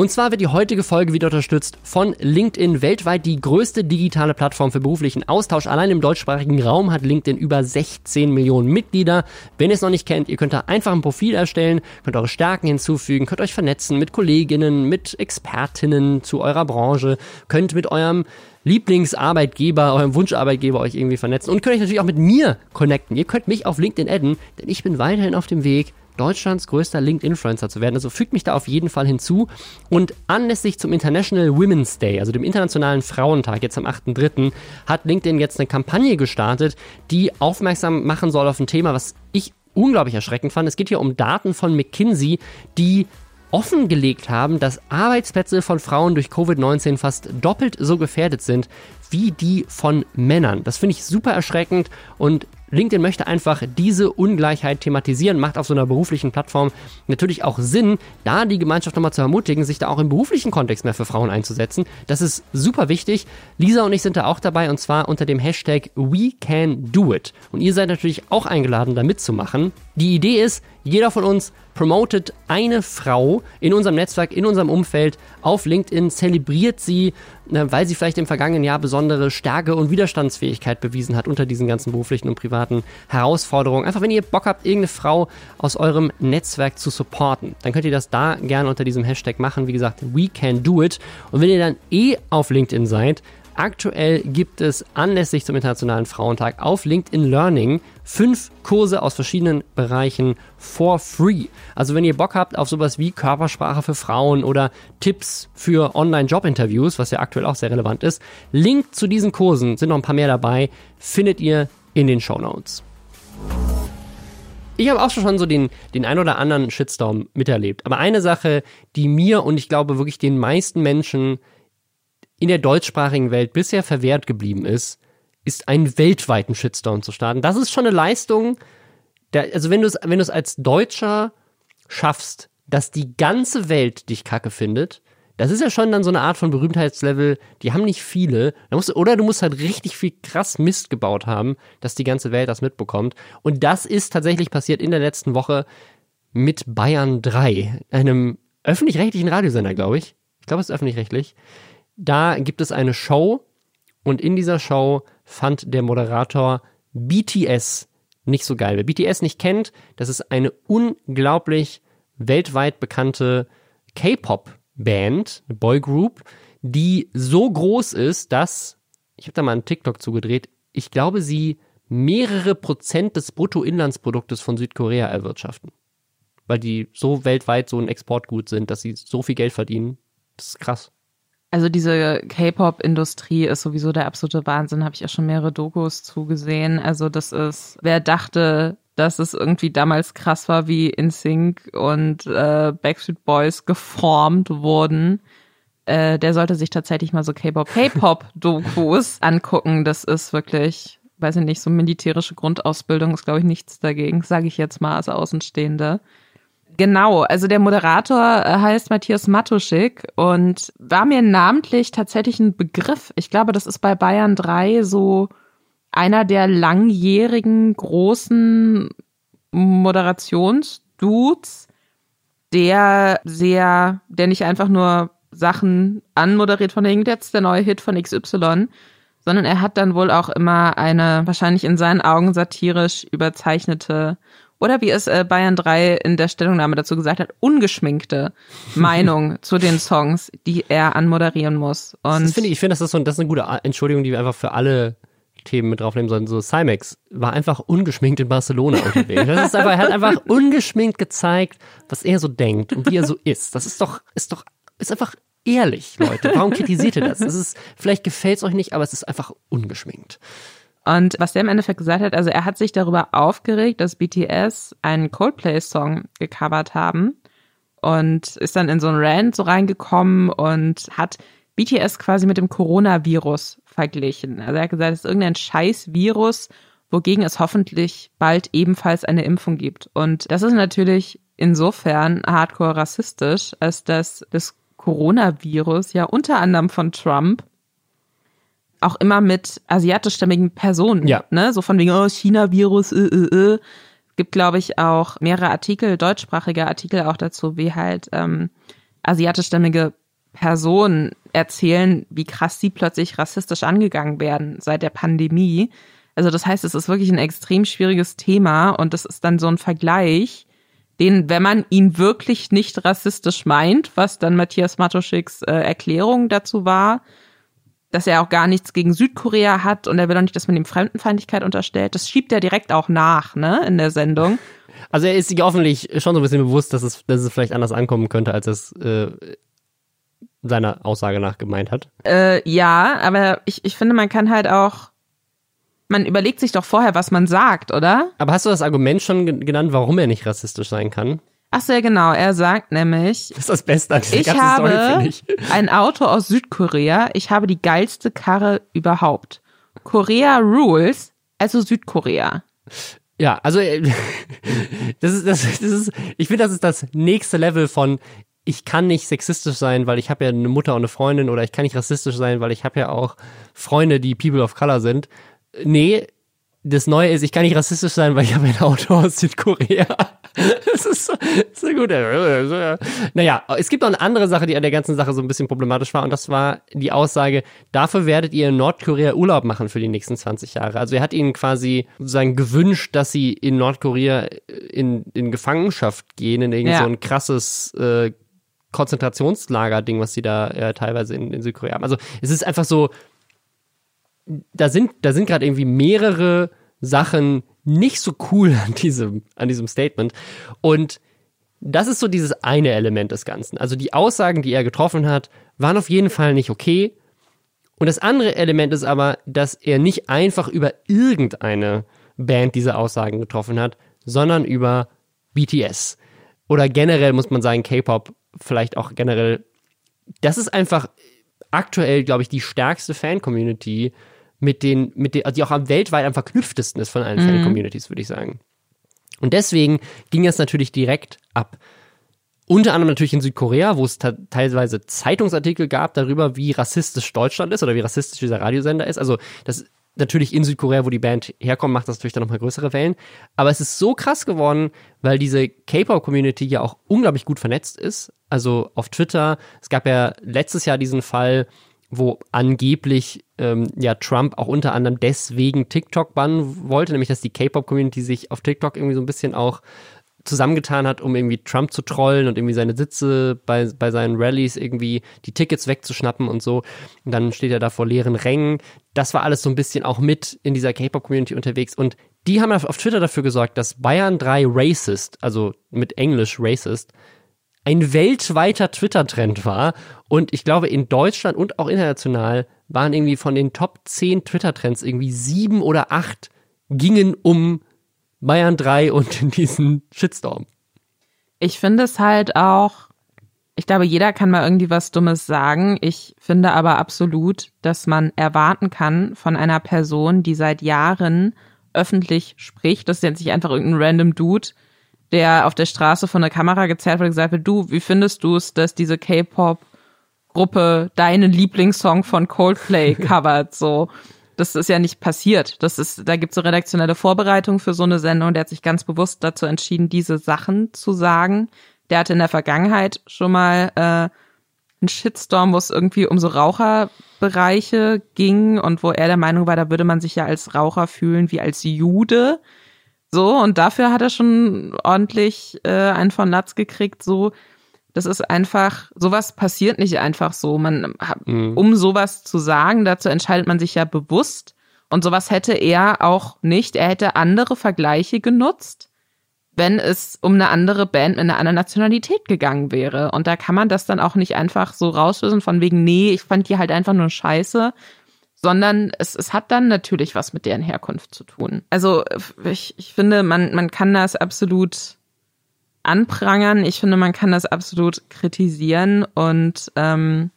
Und zwar wird die heutige Folge wieder unterstützt von LinkedIn, weltweit die größte digitale Plattform für beruflichen Austausch. Allein im deutschsprachigen Raum hat LinkedIn über 16 Millionen Mitglieder. Wenn ihr es noch nicht kennt, ihr könnt da einfach ein Profil erstellen, könnt eure Stärken hinzufügen, könnt euch vernetzen mit Kolleginnen, mit Expertinnen zu eurer Branche, könnt mit eurem Lieblingsarbeitgeber, eurem Wunscharbeitgeber euch irgendwie vernetzen und könnt euch natürlich auch mit mir connecten. Ihr könnt mich auf LinkedIn adden, denn ich bin weiterhin auf dem Weg, Deutschlands größter LinkedIn-Influencer zu werden. Also fügt mich da auf jeden Fall hinzu. Und anlässlich zum International Women's Day, also dem Internationalen Frauentag, jetzt am 8.3., hat LinkedIn jetzt eine Kampagne gestartet, die aufmerksam machen soll auf ein Thema, was ich unglaublich erschreckend fand. Es geht hier um Daten von McKinsey, die offengelegt haben, dass Arbeitsplätze von Frauen durch Covid-19 fast doppelt so gefährdet sind wie die von Männern. Das finde ich super erschreckend und LinkedIn möchte einfach diese Ungleichheit thematisieren, macht auf so einer beruflichen Plattform natürlich auch Sinn, da die Gemeinschaft nochmal zu ermutigen, sich da auch im beruflichen Kontext mehr für Frauen einzusetzen. Das ist super wichtig. Lisa und ich sind da auch dabei und zwar unter dem Hashtag WeCanDoIt. Und ihr seid natürlich auch eingeladen, da mitzumachen. Die Idee ist, jeder von uns promotet eine Frau in unserem Netzwerk, in unserem Umfeld auf LinkedIn, zelebriert sie, weil sie vielleicht im vergangenen Jahr besondere Stärke und Widerstandsfähigkeit bewiesen hat unter diesen ganzen beruflichen und privaten Herausforderungen. Einfach wenn ihr Bock habt, irgendeine Frau aus eurem Netzwerk zu supporten, dann könnt ihr das da gerne unter diesem Hashtag machen. Wie gesagt, we can do it. Und wenn ihr dann eh auf LinkedIn seid, Aktuell gibt es anlässlich zum Internationalen Frauentag auf LinkedIn Learning fünf Kurse aus verschiedenen Bereichen for free. Also wenn ihr Bock habt auf sowas wie Körpersprache für Frauen oder Tipps für Online-Job-Interviews, was ja aktuell auch sehr relevant ist, Link zu diesen Kursen, sind noch ein paar mehr dabei, findet ihr in den Show Notes. Ich habe auch schon so den, den ein oder anderen Shitstorm miterlebt. Aber eine Sache, die mir und ich glaube wirklich den meisten Menschen in der deutschsprachigen Welt bisher verwehrt geblieben ist, ist einen weltweiten Shitstorm zu starten. Das ist schon eine Leistung. Der, also wenn du es wenn als Deutscher schaffst, dass die ganze Welt dich kacke findet, das ist ja schon dann so eine Art von Berühmtheitslevel, die haben nicht viele. Musst, oder du musst halt richtig viel krass Mist gebaut haben, dass die ganze Welt das mitbekommt. Und das ist tatsächlich passiert in der letzten Woche mit Bayern 3, einem öffentlich-rechtlichen Radiosender, glaube ich. Ich glaube, es ist öffentlich-rechtlich. Da gibt es eine Show und in dieser Show fand der Moderator BTS nicht so geil. Wer BTS nicht kennt, das ist eine unglaublich weltweit bekannte K-Pop-Band, eine Boygroup, die so groß ist, dass, ich habe da mal einen TikTok zugedreht, ich glaube, sie mehrere Prozent des Bruttoinlandsproduktes von Südkorea erwirtschaften. Weil die so weltweit so ein Exportgut sind, dass sie so viel Geld verdienen. Das ist krass. Also diese K-Pop-Industrie ist sowieso der absolute Wahnsinn, habe ich ja schon mehrere Dokus zugesehen. Also das ist, wer dachte, dass es irgendwie damals krass war, wie InSync und äh, Backstreet Boys geformt wurden. Äh, der sollte sich tatsächlich mal so K-Pop-Dokus [laughs] angucken. Das ist wirklich, weiß ich nicht, so militärische Grundausbildung ist, glaube ich, nichts dagegen, sage ich jetzt mal als Außenstehende. Genau, also der Moderator äh, heißt Matthias Matuschik und war mir namentlich tatsächlich ein Begriff. Ich glaube, das ist bei Bayern 3 so einer der langjährigen großen Moderationsdudes, der sehr, der nicht einfach nur Sachen anmoderiert von wegen jetzt der neue Hit von XY, sondern er hat dann wohl auch immer eine wahrscheinlich in seinen Augen satirisch überzeichnete oder wie es äh, Bayern 3 in der Stellungnahme dazu gesagt hat, ungeschminkte [laughs] Meinung zu den Songs, die er anmoderieren muss. Und das finde ich, ich finde, das ist so, das ist eine gute Entschuldigung, die wir einfach für alle Themen mit draufnehmen sollen. So, Cymex war einfach ungeschminkt in Barcelona unterwegs. Das ist einfach, er hat einfach ungeschminkt gezeigt, was er so denkt und wie er so ist. Das ist doch, ist doch, ist einfach ehrlich, Leute. Warum kritisiert ihr das? Das ist, vielleicht gefällt es euch nicht, aber es ist einfach ungeschminkt. Und was der im Endeffekt gesagt hat, also er hat sich darüber aufgeregt, dass BTS einen Coldplay-Song gecovert haben und ist dann in so einen Rant so reingekommen und hat BTS quasi mit dem Coronavirus verglichen. Also er hat gesagt, es ist irgendein scheiß Virus, wogegen es hoffentlich bald ebenfalls eine Impfung gibt. Und das ist natürlich insofern hardcore rassistisch, als dass das Coronavirus ja unter anderem von Trump auch immer mit asiatischstämmigen Personen, ja. ne, so von wegen oh China-Virus, äh, äh, äh. gibt glaube ich auch mehrere Artikel, deutschsprachige Artikel auch dazu, wie halt ähm, asiatischstämmige Personen erzählen, wie krass sie plötzlich rassistisch angegangen werden seit der Pandemie. Also das heißt, es ist wirklich ein extrem schwieriges Thema und das ist dann so ein Vergleich, den, wenn man ihn wirklich nicht rassistisch meint, was dann Matthias Matuschicks äh, Erklärung dazu war, dass er auch gar nichts gegen Südkorea hat und er will auch nicht, dass man ihm Fremdenfeindlichkeit unterstellt. Das schiebt er direkt auch nach, ne, in der Sendung. Also er ist sich offensichtlich schon so ein bisschen bewusst, dass es, dass es vielleicht anders ankommen könnte, als es äh, seiner Aussage nach gemeint hat. Äh, ja, aber ich, ich finde, man kann halt auch, man überlegt sich doch vorher, was man sagt, oder? Aber hast du das Argument schon genannt, warum er nicht rassistisch sein kann? Ach sehr genau. Er sagt nämlich, das ist das Beste an ich ganzen habe Story, ich. ein Auto aus Südkorea. Ich habe die geilste Karre überhaupt. Korea rules, also Südkorea. Ja, also äh, [laughs] das ist das, das ist ich finde das ist das nächste Level von ich kann nicht sexistisch sein, weil ich habe ja eine Mutter und eine Freundin oder ich kann nicht rassistisch sein, weil ich habe ja auch Freunde, die People of Color sind. Nee, das Neue ist, ich kann nicht rassistisch sein, weil ich habe ein Auto aus Südkorea. [laughs] Das ist so, so gut. Naja, es gibt noch eine andere Sache, die an der ganzen Sache so ein bisschen problematisch war, und das war die Aussage, dafür werdet ihr in Nordkorea Urlaub machen für die nächsten 20 Jahre. Also er hat ihnen quasi sozusagen gewünscht, dass sie in Nordkorea in, in Gefangenschaft gehen, in irgend ja. so ein krasses äh, Konzentrationslager-Ding, was sie da äh, teilweise in, in Südkorea haben. Also es ist einfach so, da sind, da sind gerade irgendwie mehrere Sachen nicht so cool [laughs] an diesem, an diesem Statement. Und das ist so dieses eine Element des Ganzen. Also die Aussagen, die er getroffen hat, waren auf jeden Fall nicht okay. Und das andere Element ist aber, dass er nicht einfach über irgendeine Band diese Aussagen getroffen hat, sondern über BTS. Oder generell muss man sagen, K-Pop, vielleicht auch generell. Das ist einfach aktuell, glaube ich, die stärkste Fan-Community mit den, mit den, also die auch am weltweit am verknüpftesten ist von allen mhm. Fan-Communities, würde ich sagen. Und deswegen ging es natürlich direkt ab. Unter anderem natürlich in Südkorea, wo es teilweise Zeitungsartikel gab darüber, wie rassistisch Deutschland ist oder wie rassistisch dieser Radiosender ist. Also das natürlich in Südkorea, wo die Band herkommt, macht das natürlich dann nochmal größere Wellen. Aber es ist so krass geworden, weil diese K-Pop-Community ja auch unglaublich gut vernetzt ist. Also auf Twitter, es gab ja letztes Jahr diesen Fall, wo angeblich ähm, ja Trump auch unter anderem deswegen TikTok bannen wollte, nämlich dass die K-Pop-Community sich auf TikTok irgendwie so ein bisschen auch zusammengetan hat, um irgendwie Trump zu trollen und irgendwie seine Sitze bei, bei seinen Rallyes irgendwie die Tickets wegzuschnappen und so. Und dann steht er da vor leeren Rängen. Das war alles so ein bisschen auch mit in dieser K-Pop-Community unterwegs. Und die haben auf Twitter dafür gesorgt, dass Bayern 3 Racist, also mit Englisch Racist, ein weltweiter Twitter-Trend war. Und ich glaube, in Deutschland und auch international waren irgendwie von den Top 10 Twitter-Trends irgendwie sieben oder acht gingen um Bayern 3 und [laughs] diesen Shitstorm. Ich finde es halt auch, ich glaube, jeder kann mal irgendwie was Dummes sagen. Ich finde aber absolut, dass man erwarten kann von einer Person, die seit Jahren öffentlich spricht, das ist jetzt nicht einfach irgendein random Dude, der auf der Straße von der Kamera gezerrt und gesagt wird, du, wie findest du es, dass diese K-Pop-Gruppe deinen Lieblingssong von Coldplay [laughs] covert, so. Das ist ja nicht passiert. Das ist, da gibt es so redaktionelle Vorbereitung für so eine Sendung. Der hat sich ganz bewusst dazu entschieden, diese Sachen zu sagen. Der hatte in der Vergangenheit schon mal äh, einen Shitstorm, wo es irgendwie um so Raucherbereiche ging und wo er der Meinung war, da würde man sich ja als Raucher fühlen wie als Jude. So, und dafür hat er schon ordentlich äh, einen von Latz gekriegt, so. Das ist einfach, sowas passiert nicht einfach so. Man, mhm. um sowas zu sagen, dazu entscheidet man sich ja bewusst. Und sowas hätte er auch nicht. Er hätte andere Vergleiche genutzt, wenn es um eine andere Band mit einer anderen Nationalität gegangen wäre. Und da kann man das dann auch nicht einfach so rauslösen von wegen, nee, ich fand die halt einfach nur scheiße, sondern es, es hat dann natürlich was mit deren Herkunft zu tun. Also ich, ich finde, man, man kann das absolut anprangern. Ich finde, man kann das absolut kritisieren und ähm,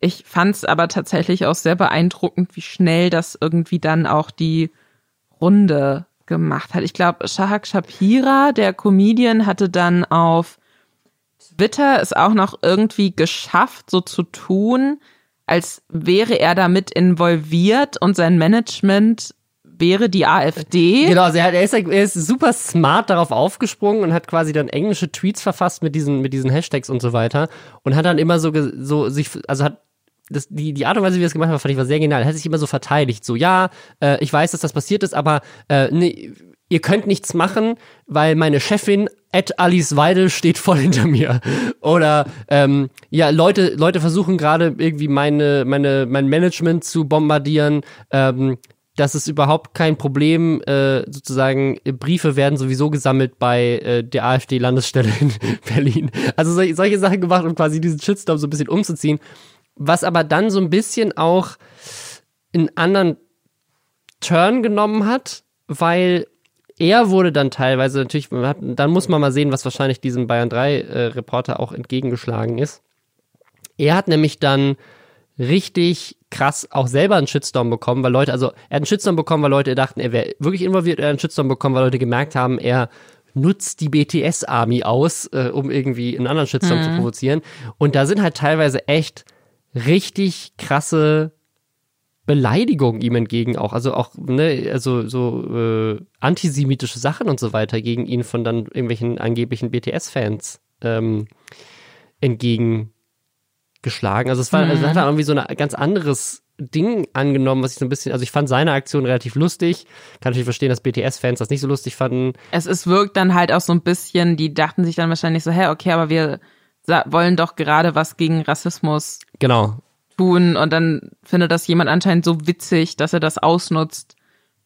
ich fand es aber tatsächlich auch sehr beeindruckend, wie schnell das irgendwie dann auch die Runde gemacht hat. Ich glaube, Shahak Shapira, der Comedian, hatte dann auf Twitter es auch noch irgendwie geschafft, so zu tun, als wäre er damit involviert und sein Management wäre die AfD. Genau, also er, ist, er ist super smart darauf aufgesprungen und hat quasi dann englische Tweets verfasst mit diesen, mit diesen Hashtags und so weiter und hat dann immer so, so sich, also hat das, die, die Art und Weise, wie er es gemacht hat, fand ich war sehr genial. Er hat sich immer so verteidigt. So, ja, äh, ich weiß, dass das passiert ist, aber äh, nee, ihr könnt nichts machen, weil meine Chefin at Alice Weidel steht voll hinter mir. Oder ähm, ja, Leute, Leute versuchen gerade irgendwie meine, meine, mein Management zu bombardieren. Ähm, das ist überhaupt kein Problem. Äh, sozusagen Briefe werden sowieso gesammelt bei äh, der AfD-Landesstelle in [laughs] Berlin. Also solche, solche Sachen gemacht, um quasi diesen Shitstorm so ein bisschen umzuziehen. Was aber dann so ein bisschen auch einen anderen Turn genommen hat, weil er wurde dann teilweise natürlich, dann muss man mal sehen, was wahrscheinlich diesem Bayern 3 äh, Reporter auch entgegengeschlagen ist. Er hat nämlich dann richtig krass auch selber einen Shitstorm bekommen, weil Leute, also er hat einen Shitstorm bekommen, weil Leute dachten, er wäre wirklich involviert, er hat einen Shitstorm bekommen, weil Leute gemerkt haben, er nutzt die BTS-Army aus, äh, um irgendwie einen anderen Shitstorm mhm. zu provozieren. Und da sind halt teilweise echt richtig krasse Beleidigungen ihm entgegen auch, also auch, ne, also so äh, antisemitische Sachen und so weiter gegen ihn von dann irgendwelchen angeblichen BTS-Fans ähm, entgegengeschlagen. Also es war, mhm. also hat er irgendwie so ein ganz anderes Ding angenommen, was ich so ein bisschen, also ich fand seine Aktion relativ lustig. Kann natürlich verstehen, dass BTS-Fans das nicht so lustig fanden. Es ist, wirkt dann halt auch so ein bisschen, die dachten sich dann wahrscheinlich so, hä, okay, aber wir wollen doch gerade was gegen Rassismus genau tun und dann findet das jemand anscheinend so witzig, dass er das ausnutzt.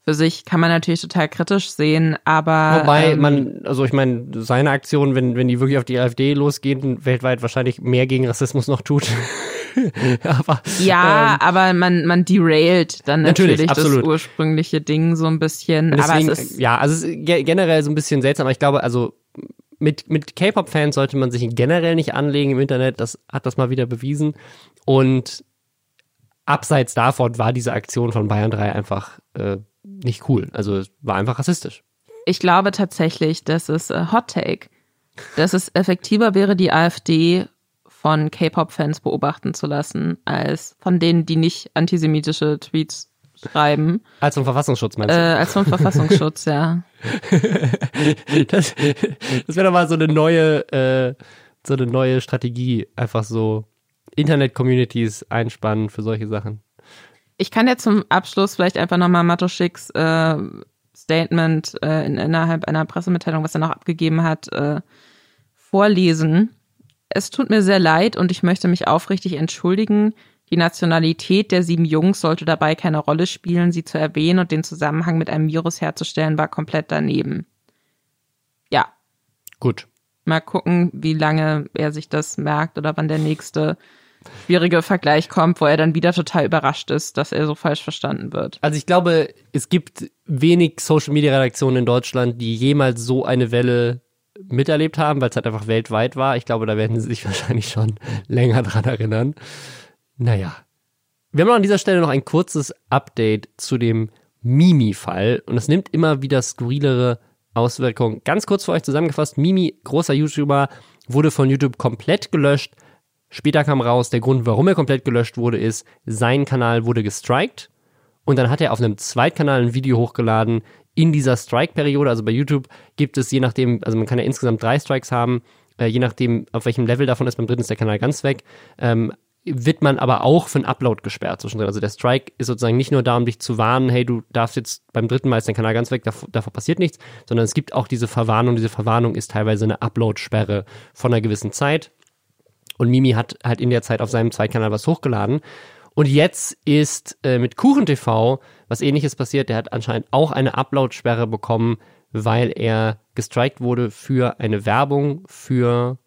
Für sich kann man natürlich total kritisch sehen, aber. Wobei ähm, man, also ich meine, seine Aktion, wenn, wenn die wirklich auf die AfD losgehen, weltweit wahrscheinlich mehr gegen Rassismus noch tut. [laughs] aber, ja, ähm, aber man, man derailt dann natürlich, natürlich das ursprüngliche Ding so ein bisschen. Deswegen, aber es ist, ja, also es ist generell so ein bisschen seltsam, aber ich glaube, also mit, mit K-Pop-Fans sollte man sich generell nicht anlegen im Internet. Das hat das mal wieder bewiesen. Und abseits davon war diese Aktion von Bayern 3 einfach äh, nicht cool. Also es war einfach rassistisch. Ich glaube tatsächlich, dass es äh, Hot Take, dass es effektiver wäre, die AfD von K-Pop-Fans beobachten zu lassen, als von denen, die nicht antisemitische Tweets schreiben. Als vom Verfassungsschutz meinst Äh, du? als vom Verfassungsschutz, ja. das [laughs] das wäre doch mal so eine neue, äh, so eine neue Strategie. Einfach so Internet-Communities einspannen für solche Sachen. Ich kann jetzt zum Abschluss vielleicht einfach nochmal Matoschicks äh, Statement äh, in, innerhalb einer Pressemitteilung, was er noch abgegeben hat, äh, vorlesen. Es tut mir sehr leid und ich möchte mich aufrichtig entschuldigen. Die Nationalität der sieben Jungs sollte dabei keine Rolle spielen. Sie zu erwähnen und den Zusammenhang mit einem Virus herzustellen, war komplett daneben. Ja, Gut. mal gucken, wie lange er sich das merkt oder wann der nächste schwierige Vergleich kommt, wo er dann wieder total überrascht ist, dass er so falsch verstanden wird. Also ich glaube, es gibt wenig Social-Media-Redaktionen in Deutschland, die jemals so eine Welle miterlebt haben, weil es halt einfach weltweit war. Ich glaube, da werden sie sich [laughs] wahrscheinlich schon länger dran erinnern. Naja. Wir haben an dieser Stelle noch ein kurzes Update zu dem Mimi-Fall. Und es nimmt immer wieder skurrilere Auswirkungen. Ganz kurz für euch zusammengefasst. Mimi, großer YouTuber, wurde von YouTube komplett gelöscht. Später kam raus, der Grund, warum er komplett gelöscht wurde, ist, sein Kanal wurde gestrikt. Und dann hat er auf einem Zweitkanal ein Video hochgeladen in dieser Strike-Periode. Also bei YouTube gibt es je nachdem, also man kann ja insgesamt drei Strikes haben, äh, je nachdem, auf welchem Level davon ist. Beim dritten ist der Kanal ganz weg. Ähm, wird man aber auch für einen Upload gesperrt zwischendrin. Also der Strike ist sozusagen nicht nur da, um dich zu warnen, hey, du darfst jetzt beim dritten Mal ist dein Kanal ganz weg, davor, davor passiert nichts, sondern es gibt auch diese Verwarnung. Diese Verwarnung ist teilweise eine Upload-Sperre von einer gewissen Zeit. Und Mimi hat halt in der Zeit auf seinem Zweitkanal was hochgeladen. Und jetzt ist äh, mit KuchenTV was ähnliches passiert. Der hat anscheinend auch eine Upload-Sperre bekommen, weil er gestrikt wurde für eine Werbung für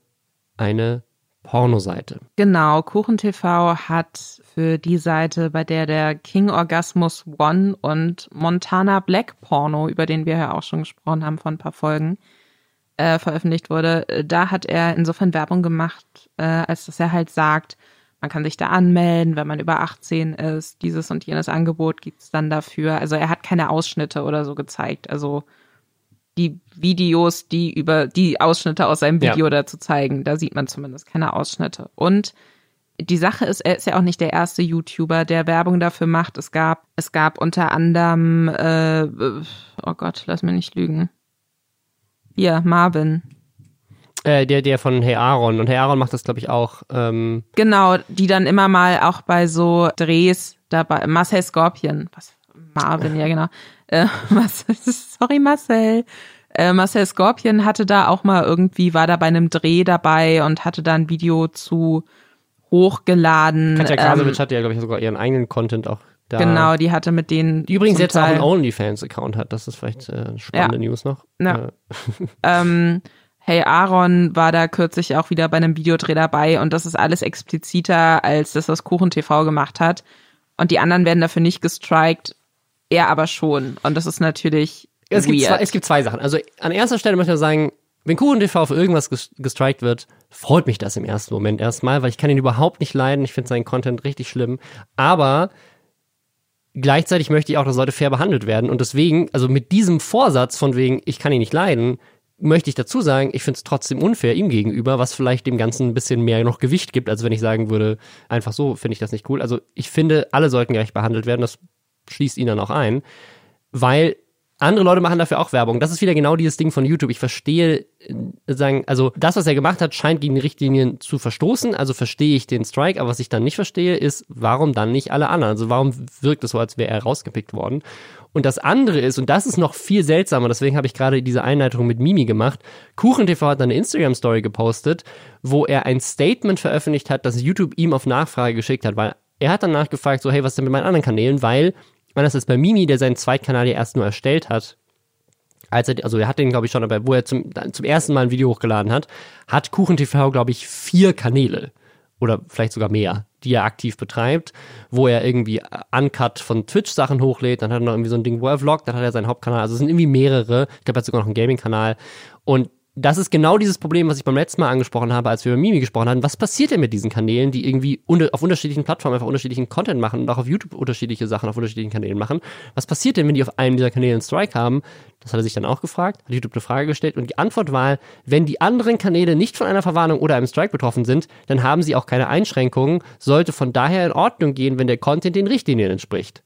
eine Pornoseite. Genau, KuchenTV hat für die Seite, bei der der King Orgasmus One und Montana Black Porno, über den wir ja auch schon gesprochen haben vor ein paar Folgen, äh, veröffentlicht wurde, äh, da hat er insofern Werbung gemacht, äh, als dass er halt sagt, man kann sich da anmelden, wenn man über 18 ist, dieses und jenes Angebot gibt's dann dafür. Also er hat keine Ausschnitte oder so gezeigt. Also die Videos, die über die Ausschnitte aus seinem Video Ja. dazu zeigen, da sieht man zumindest keine Ausschnitte. Und die Sache ist, er ist ja auch nicht der erste YouTuber, der Werbung dafür macht. Es gab, es gab unter anderem, äh, oh Gott, lass mich nicht lügen. Hier, Marvin. Äh, der, der von Hey Aaron. Und Hey Aaron macht das, glaube ich, auch. Ähm, Genau, die dann immer mal auch bei so Drehs dabei, Marcel Scorpion, was, Marvin, ja genau, äh, [laughs] Marcel, sorry Marcel, äh, Marcel Scorpion hatte da auch mal irgendwie, war da bei einem Dreh dabei und hatte da ein Video zu hochgeladen. Katja ähm, Krasowitsch hat ja, glaube ich, sogar ihren eigenen Content auch da. Genau, die hatte mit denen. Die übrigens jetzt auch Teil- einen OnlyFans-Account hat. Das ist vielleicht äh, spannende News noch. Ja. Äh, [laughs] ähm, Hey Aaron war da kürzlich auch wieder bei einem Videodreh dabei und das ist alles expliziter, als das das Kuchen TV gemacht hat. Und die anderen werden dafür nicht gestrikt, er aber schon. Und das ist natürlich Es gibt, weird. zwei, es gibt zwei Sachen. Also an erster Stelle möchte ich sagen, wenn KuchenTV für irgendwas ges- gestrikt wird, freut mich das im ersten Moment erstmal, weil ich kann ihn überhaupt nicht leiden. Ich finde seinen Content richtig schlimm. Aber gleichzeitig möchte ich auch, dass Leute fair behandelt werden. Und deswegen, also mit diesem Vorsatz von wegen, ich kann ihn nicht leiden, möchte ich dazu sagen, ich finde es trotzdem unfair ihm gegenüber, was vielleicht dem Ganzen ein bisschen mehr noch Gewicht gibt, als wenn ich sagen würde, einfach so finde ich das nicht cool. Also ich finde, alle sollten gerecht behandelt werden. Das schließt ihn dann auch ein weil andere Leute machen dafür auch Werbung. Das ist wieder genau dieses Ding von YouTube. Ich verstehe, äh, sagen, also das, was er gemacht hat, scheint gegen die Richtlinien zu verstoßen. Also verstehe ich den Strike. Aber was ich dann nicht verstehe, ist, warum dann nicht alle anderen? Also warum wirkt es so, als wäre er rausgepickt worden? Und das andere ist, und das ist noch viel seltsamer, deswegen habe ich gerade diese Einleitung mit Mimi gemacht. KuchenTV hat eine Instagram-Story gepostet, wo er ein Statement veröffentlicht hat, das YouTube ihm auf Nachfrage geschickt hat, weil er hat dann nachgefragt, so, hey, was ist denn mit meinen anderen Kanälen? Weil, anders als bei Mimi, der seinen Zweitkanal ja erst nur erstellt hat, als er, also er hat den, glaube ich, schon, aber wo er zum, zum ersten Mal ein Video hochgeladen hat, hat KuchenTV, glaube ich, vier Kanäle. Oder vielleicht sogar mehr, die er aktiv betreibt, wo er irgendwie Uncut von Twitch-Sachen hochlädt, dann hat er noch irgendwie so ein Ding, wo er vloggt, dann hat er seinen Hauptkanal, also es sind irgendwie mehrere, ich glaube, er hat sogar noch einen Gaming-Kanal. Und das ist genau dieses Problem, was ich beim letzten Mal angesprochen habe, als wir über Mimi gesprochen haben. Was passiert denn mit diesen Kanälen, die irgendwie auf unterschiedlichen Plattformen einfach unterschiedlichen Content machen und auch auf YouTube unterschiedliche Sachen auf unterschiedlichen Kanälen machen? Was passiert denn, wenn die auf einem dieser Kanäle einen Strike haben? Das hat er sich dann auch gefragt, hat YouTube eine Frage gestellt und die Antwort war, wenn die anderen Kanäle nicht von einer Verwarnung oder einem Strike betroffen sind, dann haben sie auch keine Einschränkungen, sollte von daher in Ordnung gehen, wenn der Content den Richtlinien entspricht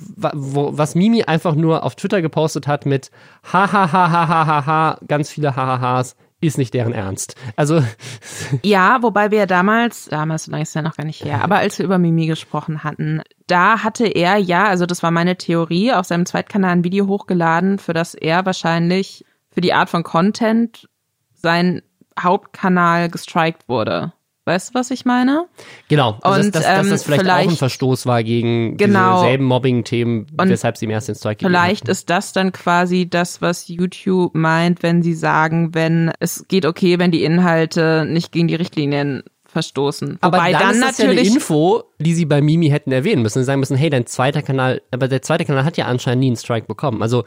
wo, was Mimi einfach nur auf Twitter gepostet hat mit ha ha ha ha ha ha ha ganz viele Hahahas ist nicht deren Ernst. Also [laughs] ja, wobei wir damals, damals so lange ist ja noch gar nicht her, aber als wir über Mimi gesprochen hatten, da hatte er ja, also das war meine Theorie, auf seinem Zweitkanal ein Video hochgeladen, für das er wahrscheinlich für die Art von Content sein Hauptkanal gestrikt wurde. Weißt du, was ich meine? Genau. Also und, dass, dass, dass das ähm, vielleicht, vielleicht, auch ein Verstoß war gegen genau, dieselben Mobbing-Themen, weshalb sie im ersten Strike Vielleicht ist das dann quasi das, was YouTube meint, wenn sie sagen, wenn es geht okay, wenn die Inhalte nicht gegen die Richtlinien verstoßen. Aber Wobei dann, dann ist das natürlich ja eine Info, die sie bei Mimi hätten erwähnen müssen. Sie sagen müssen, hey, dein zweiter Kanal, aber der zweite Kanal hat ja anscheinend nie einen Strike bekommen. Also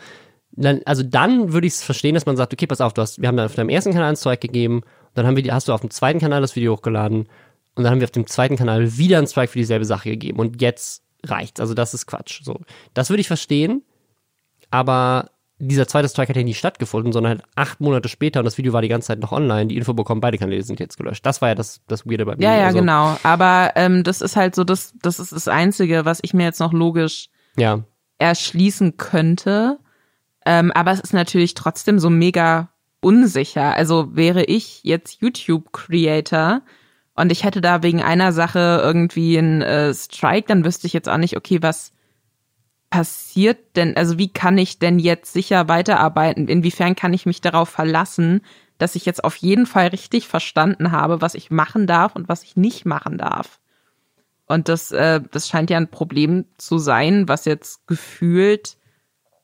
dann, also dann würde ich es verstehen, dass man sagt, okay, pass auf, du hast, wir haben dann auf deinem ersten Kanal einen Strike gegeben dann haben wir, hast du auf dem zweiten Kanal das Video hochgeladen und dann haben wir auf dem zweiten Kanal wieder einen Strike für dieselbe Sache gegeben und jetzt reicht's. Also das ist Quatsch. So, das würde ich verstehen, aber dieser zweite Strike hat ja nie stattgefunden, sondern halt acht Monate später und das Video war die ganze Zeit noch online. Die Info bekommen, beide Kanäle sind jetzt gelöscht. Das war ja das, das Weirde bei mir. Ja, ja, also, genau. Aber ähm, das ist halt so, das, das ist das Einzige, was ich mir jetzt noch logisch ja. erschließen könnte. Ähm, aber es ist natürlich trotzdem so mega unsicher. Also wäre ich jetzt YouTube-Creator und ich hätte da wegen einer Sache irgendwie einen äh, Strike, dann wüsste ich jetzt auch nicht, okay, was passiert denn, also wie kann ich denn jetzt sicher weiterarbeiten? Inwiefern kann ich mich darauf verlassen, dass ich jetzt auf jeden Fall richtig verstanden habe, was ich machen darf und was ich nicht machen darf? Und das, äh, das scheint ja ein Problem zu sein, was jetzt gefühlt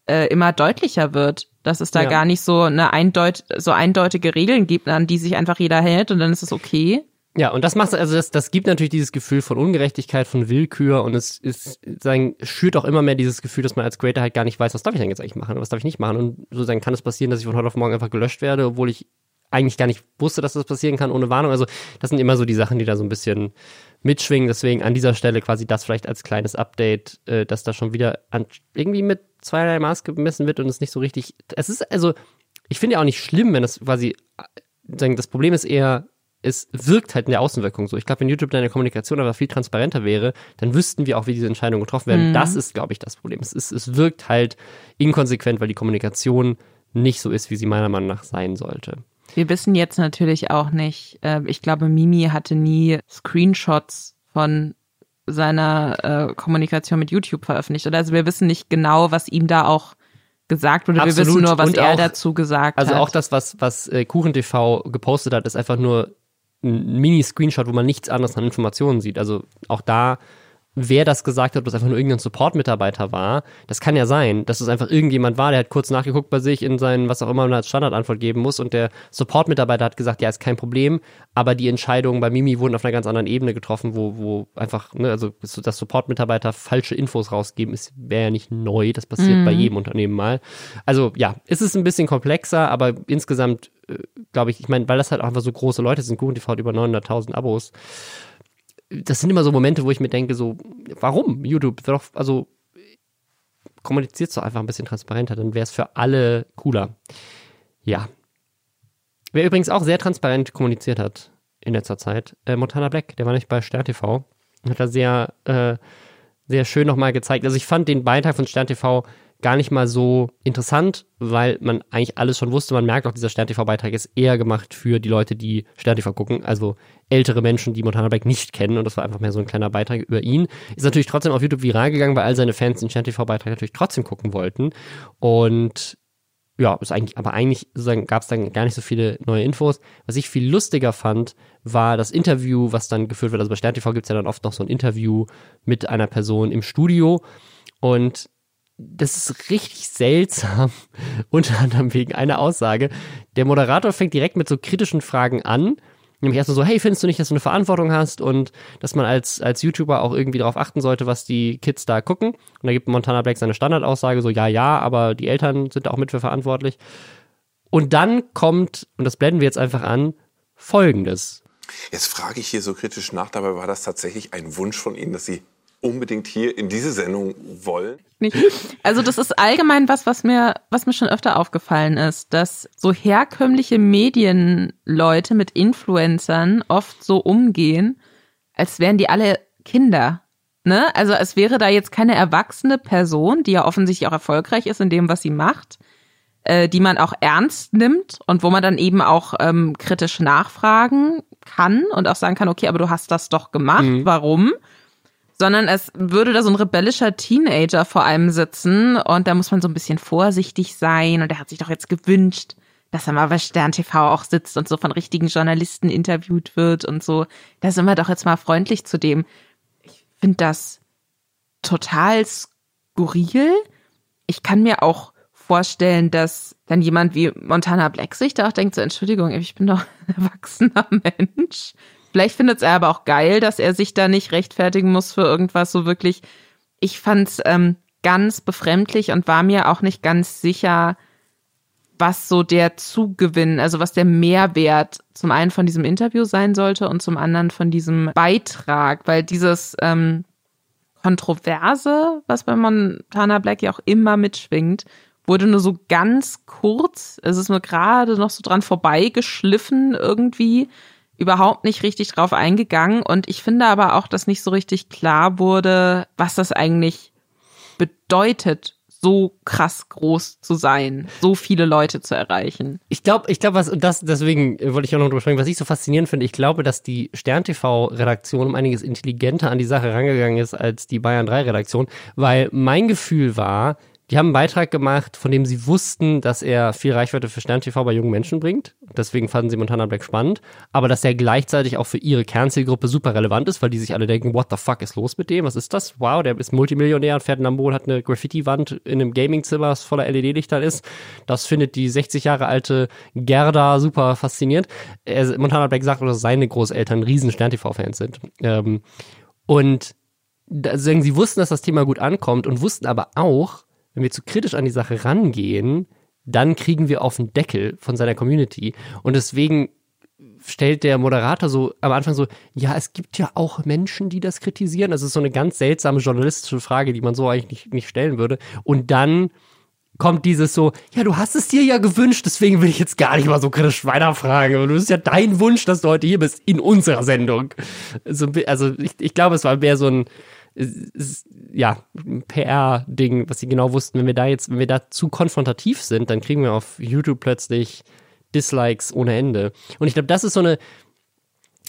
äh, immer deutlicher wird dass es da ja. gar nicht so eine eindeut so eindeutige Regeln gibt, an die sich einfach jeder hält und dann ist es okay. Ja, und das macht, also das, das gibt natürlich dieses Gefühl von Ungerechtigkeit, von Willkür und es ist, sagen, schürt auch immer mehr dieses Gefühl, dass man als Creator halt gar nicht weiß, was darf ich denn jetzt eigentlich machen und was darf ich nicht machen. Und so dann kann es passieren, dass ich von heute auf morgen einfach gelöscht werde, obwohl ich eigentlich gar nicht wusste, dass das passieren kann ohne Warnung. Also das sind immer so die Sachen, die da so ein bisschen mitschwingen. Deswegen an dieser Stelle quasi das vielleicht als kleines Update, äh, dass da schon wieder an, irgendwie mit zweierlei Maß gemessen wird und es nicht so richtig. Es ist also, ich finde ja auch nicht schlimm, wenn das quasi, sagen, das Problem ist eher, es wirkt halt in der Außenwirkung so. Ich glaube, wenn YouTube in der Kommunikation aber viel transparenter wäre, dann wüssten wir auch, wie diese Entscheidungen getroffen werden. Mhm. Das ist, glaube ich, das Problem. Es, ist, es wirkt halt inkonsequent, weil die Kommunikation nicht so ist, wie sie meiner Meinung nach sein sollte. Wir wissen jetzt natürlich auch nicht, äh, ich glaube, Mimi hatte nie Screenshots von seiner äh, Kommunikation mit YouTube veröffentlicht. Oder also wir wissen nicht genau, was ihm da auch gesagt wurde. Absolut. Wir wissen nur, was Und er auch, dazu gesagt also hat. Also auch das, was, was äh, KuchenTV gepostet hat, ist einfach nur ein Mini-Screenshot, wo man nichts anderes an Informationen sieht. Also auch da wer das gesagt hat, ob das einfach nur irgendein Support-Mitarbeiter war. Das kann ja sein, dass es einfach irgendjemand war, der hat kurz nachgeguckt bei sich in seinen, was auch immer man als Standardantwort geben muss und der Support-Mitarbeiter hat gesagt, ja, ist kein Problem, aber die Entscheidungen bei Mimi wurden auf einer ganz anderen Ebene getroffen, wo, wo einfach, ne, also dass Support-Mitarbeiter falsche Infos rausgeben, ist wäre ja nicht neu, das passiert mhm. bei jedem Unternehmen mal. Also ja, ist es ein bisschen komplexer, aber insgesamt äh, glaube ich, ich meine, weil das halt auch einfach so große Leute sind, Google TV hat über 900.000 Abos, das sind immer so Momente, wo ich mir denke, so, warum YouTube? Doch, also kommuniziert so einfach ein bisschen transparenter, dann wäre es für alle cooler. Ja. Wer übrigens auch sehr transparent kommuniziert hat in letzter Zeit, äh, Montana Black, der war nicht bei Stern TV, hat da sehr, äh, sehr schön nochmal gezeigt. Also ich fand den Beitrag von Stern TV gar nicht mal so interessant, weil man eigentlich alles schon wusste. Man merkt auch, dieser Stern-TV-Beitrag ist eher gemacht für die Leute, die Stern-TV gucken, also ältere Menschen, die Montana Black nicht kennen. Und das war einfach mehr so ein kleiner Beitrag über ihn. Ist natürlich trotzdem auf YouTube viral gegangen, weil all seine Fans den Stern-TV-Beitrag natürlich trotzdem gucken wollten. Und ja, ist eigentlich, aber eigentlich gab es dann gar nicht so viele neue Infos. Was ich viel lustiger fand, war das Interview, was dann geführt wird. Also bei Stern TV gibt es ja dann oft noch so ein Interview mit einer Person im Studio. Und das ist richtig seltsam, [laughs] unter anderem wegen einer Aussage. Der Moderator fängt direkt mit so kritischen Fragen an. Nämlich erstmal so, hey, findest du nicht, dass du eine Verantwortung hast und dass man als, als YouTuber auch irgendwie darauf achten sollte, was die Kids da gucken? Und da gibt Montana Black seine Standardaussage, so, ja, ja, aber die Eltern sind auch mit für verantwortlich. Und dann kommt, und das blenden wir jetzt einfach an, folgendes. Jetzt frage ich hier so kritisch nach, dabei war das tatsächlich ein Wunsch von Ihnen, dass Sie unbedingt hier in diese Sendung wollen? Nicht. Also das ist allgemein was, was mir, was mir schon öfter aufgefallen ist, dass so herkömmliche Medienleute mit Influencern oft so umgehen, als wären die alle Kinder. Ne? Also es wäre da jetzt keine erwachsene Person, die ja offensichtlich auch erfolgreich ist in dem, was sie macht, äh, die man auch ernst nimmt und wo man dann eben auch ähm, kritisch nachfragen kann und auch sagen kann, okay, aber du hast das doch gemacht, mhm. warum? Sondern es würde da so ein rebellischer Teenager vor einem sitzen und da muss man so ein bisschen vorsichtig sein und er hat sich doch jetzt gewünscht, dass er mal bei Stern TV auch sitzt und so von richtigen Journalisten interviewt wird und so. Da sind wir doch jetzt mal freundlich zu dem. Ich finde das total skurril. Ich kann mir auch vorstellen, dass dann jemand wie Montana Black sich da auch denkt, so Entschuldigung, ich bin doch [laughs] ein erwachsener Mensch. Vielleicht findet er aber auch geil, dass er sich da nicht rechtfertigen muss für irgendwas so wirklich. Ich fand es ähm, ganz befremdlich und war mir auch nicht ganz sicher, was so der Zugewinn, also was der Mehrwert zum einen von diesem Interview sein sollte und zum anderen von diesem Beitrag, weil dieses ähm, Kontroverse, was bei Montana Black ja auch immer mitschwingt, wurde nur so ganz kurz, es ist nur gerade noch so dran vorbeigeschliffen irgendwie überhaupt nicht richtig drauf eingegangen und ich finde aber auch, dass nicht so richtig klar wurde, was das eigentlich bedeutet, so krass groß zu sein, so viele Leute zu erreichen. Ich glaube, ich glaube, was das deswegen wollte ich auch noch drüber sprechen, was ich so faszinierend finde. Ich glaube, dass die Stern TV Redaktion um einiges intelligenter an die Sache rangegangen ist als die Bayern 3 Redaktion, weil mein Gefühl war, die haben einen Beitrag gemacht, von dem sie wussten, dass er viel Reichweite für Stern TV bei jungen Menschen bringt. Deswegen fanden sie Montana Black spannend. Aber dass er gleichzeitig auch für ihre Kernzielgruppe super relevant ist, weil die sich alle denken, what the fuck ist los mit dem? Was ist das? Wow, der ist Multimillionär und fährt und hat eine Graffiti-Wand in einem Gamingzimmer, das voller LED-Lichtern ist. Das findet die 60 Jahre alte Gerda super faszinierend. Er, Montana Black sagt, dass seine Großeltern riesen Stern TV-Fans sind. Ähm, und deswegen, sie wussten, dass das Thema gut ankommt und wussten aber auch, wenn wir zu kritisch an die Sache rangehen, dann kriegen wir auf den Deckel von seiner Community. Und deswegen stellt der Moderator so am Anfang so, ja, es gibt ja auch Menschen, die das kritisieren. Das ist so eine ganz seltsame journalistische Frage, die man so eigentlich nicht, nicht stellen würde. Und dann kommt dieses so, ja, du hast es dir ja gewünscht, deswegen will ich jetzt gar nicht mal so kritisch weiterfragen. Du ist ja dein Wunsch, dass du heute hier bist in unserer Sendung. Also, ich, ich glaube, es war mehr so ein, ja, PR-Ding, was sie genau wussten. Wenn wir da jetzt, wenn wir da zu konfrontativ sind, dann kriegen wir auf YouTube plötzlich Dislikes ohne Ende. Und ich glaube, das ist so eine,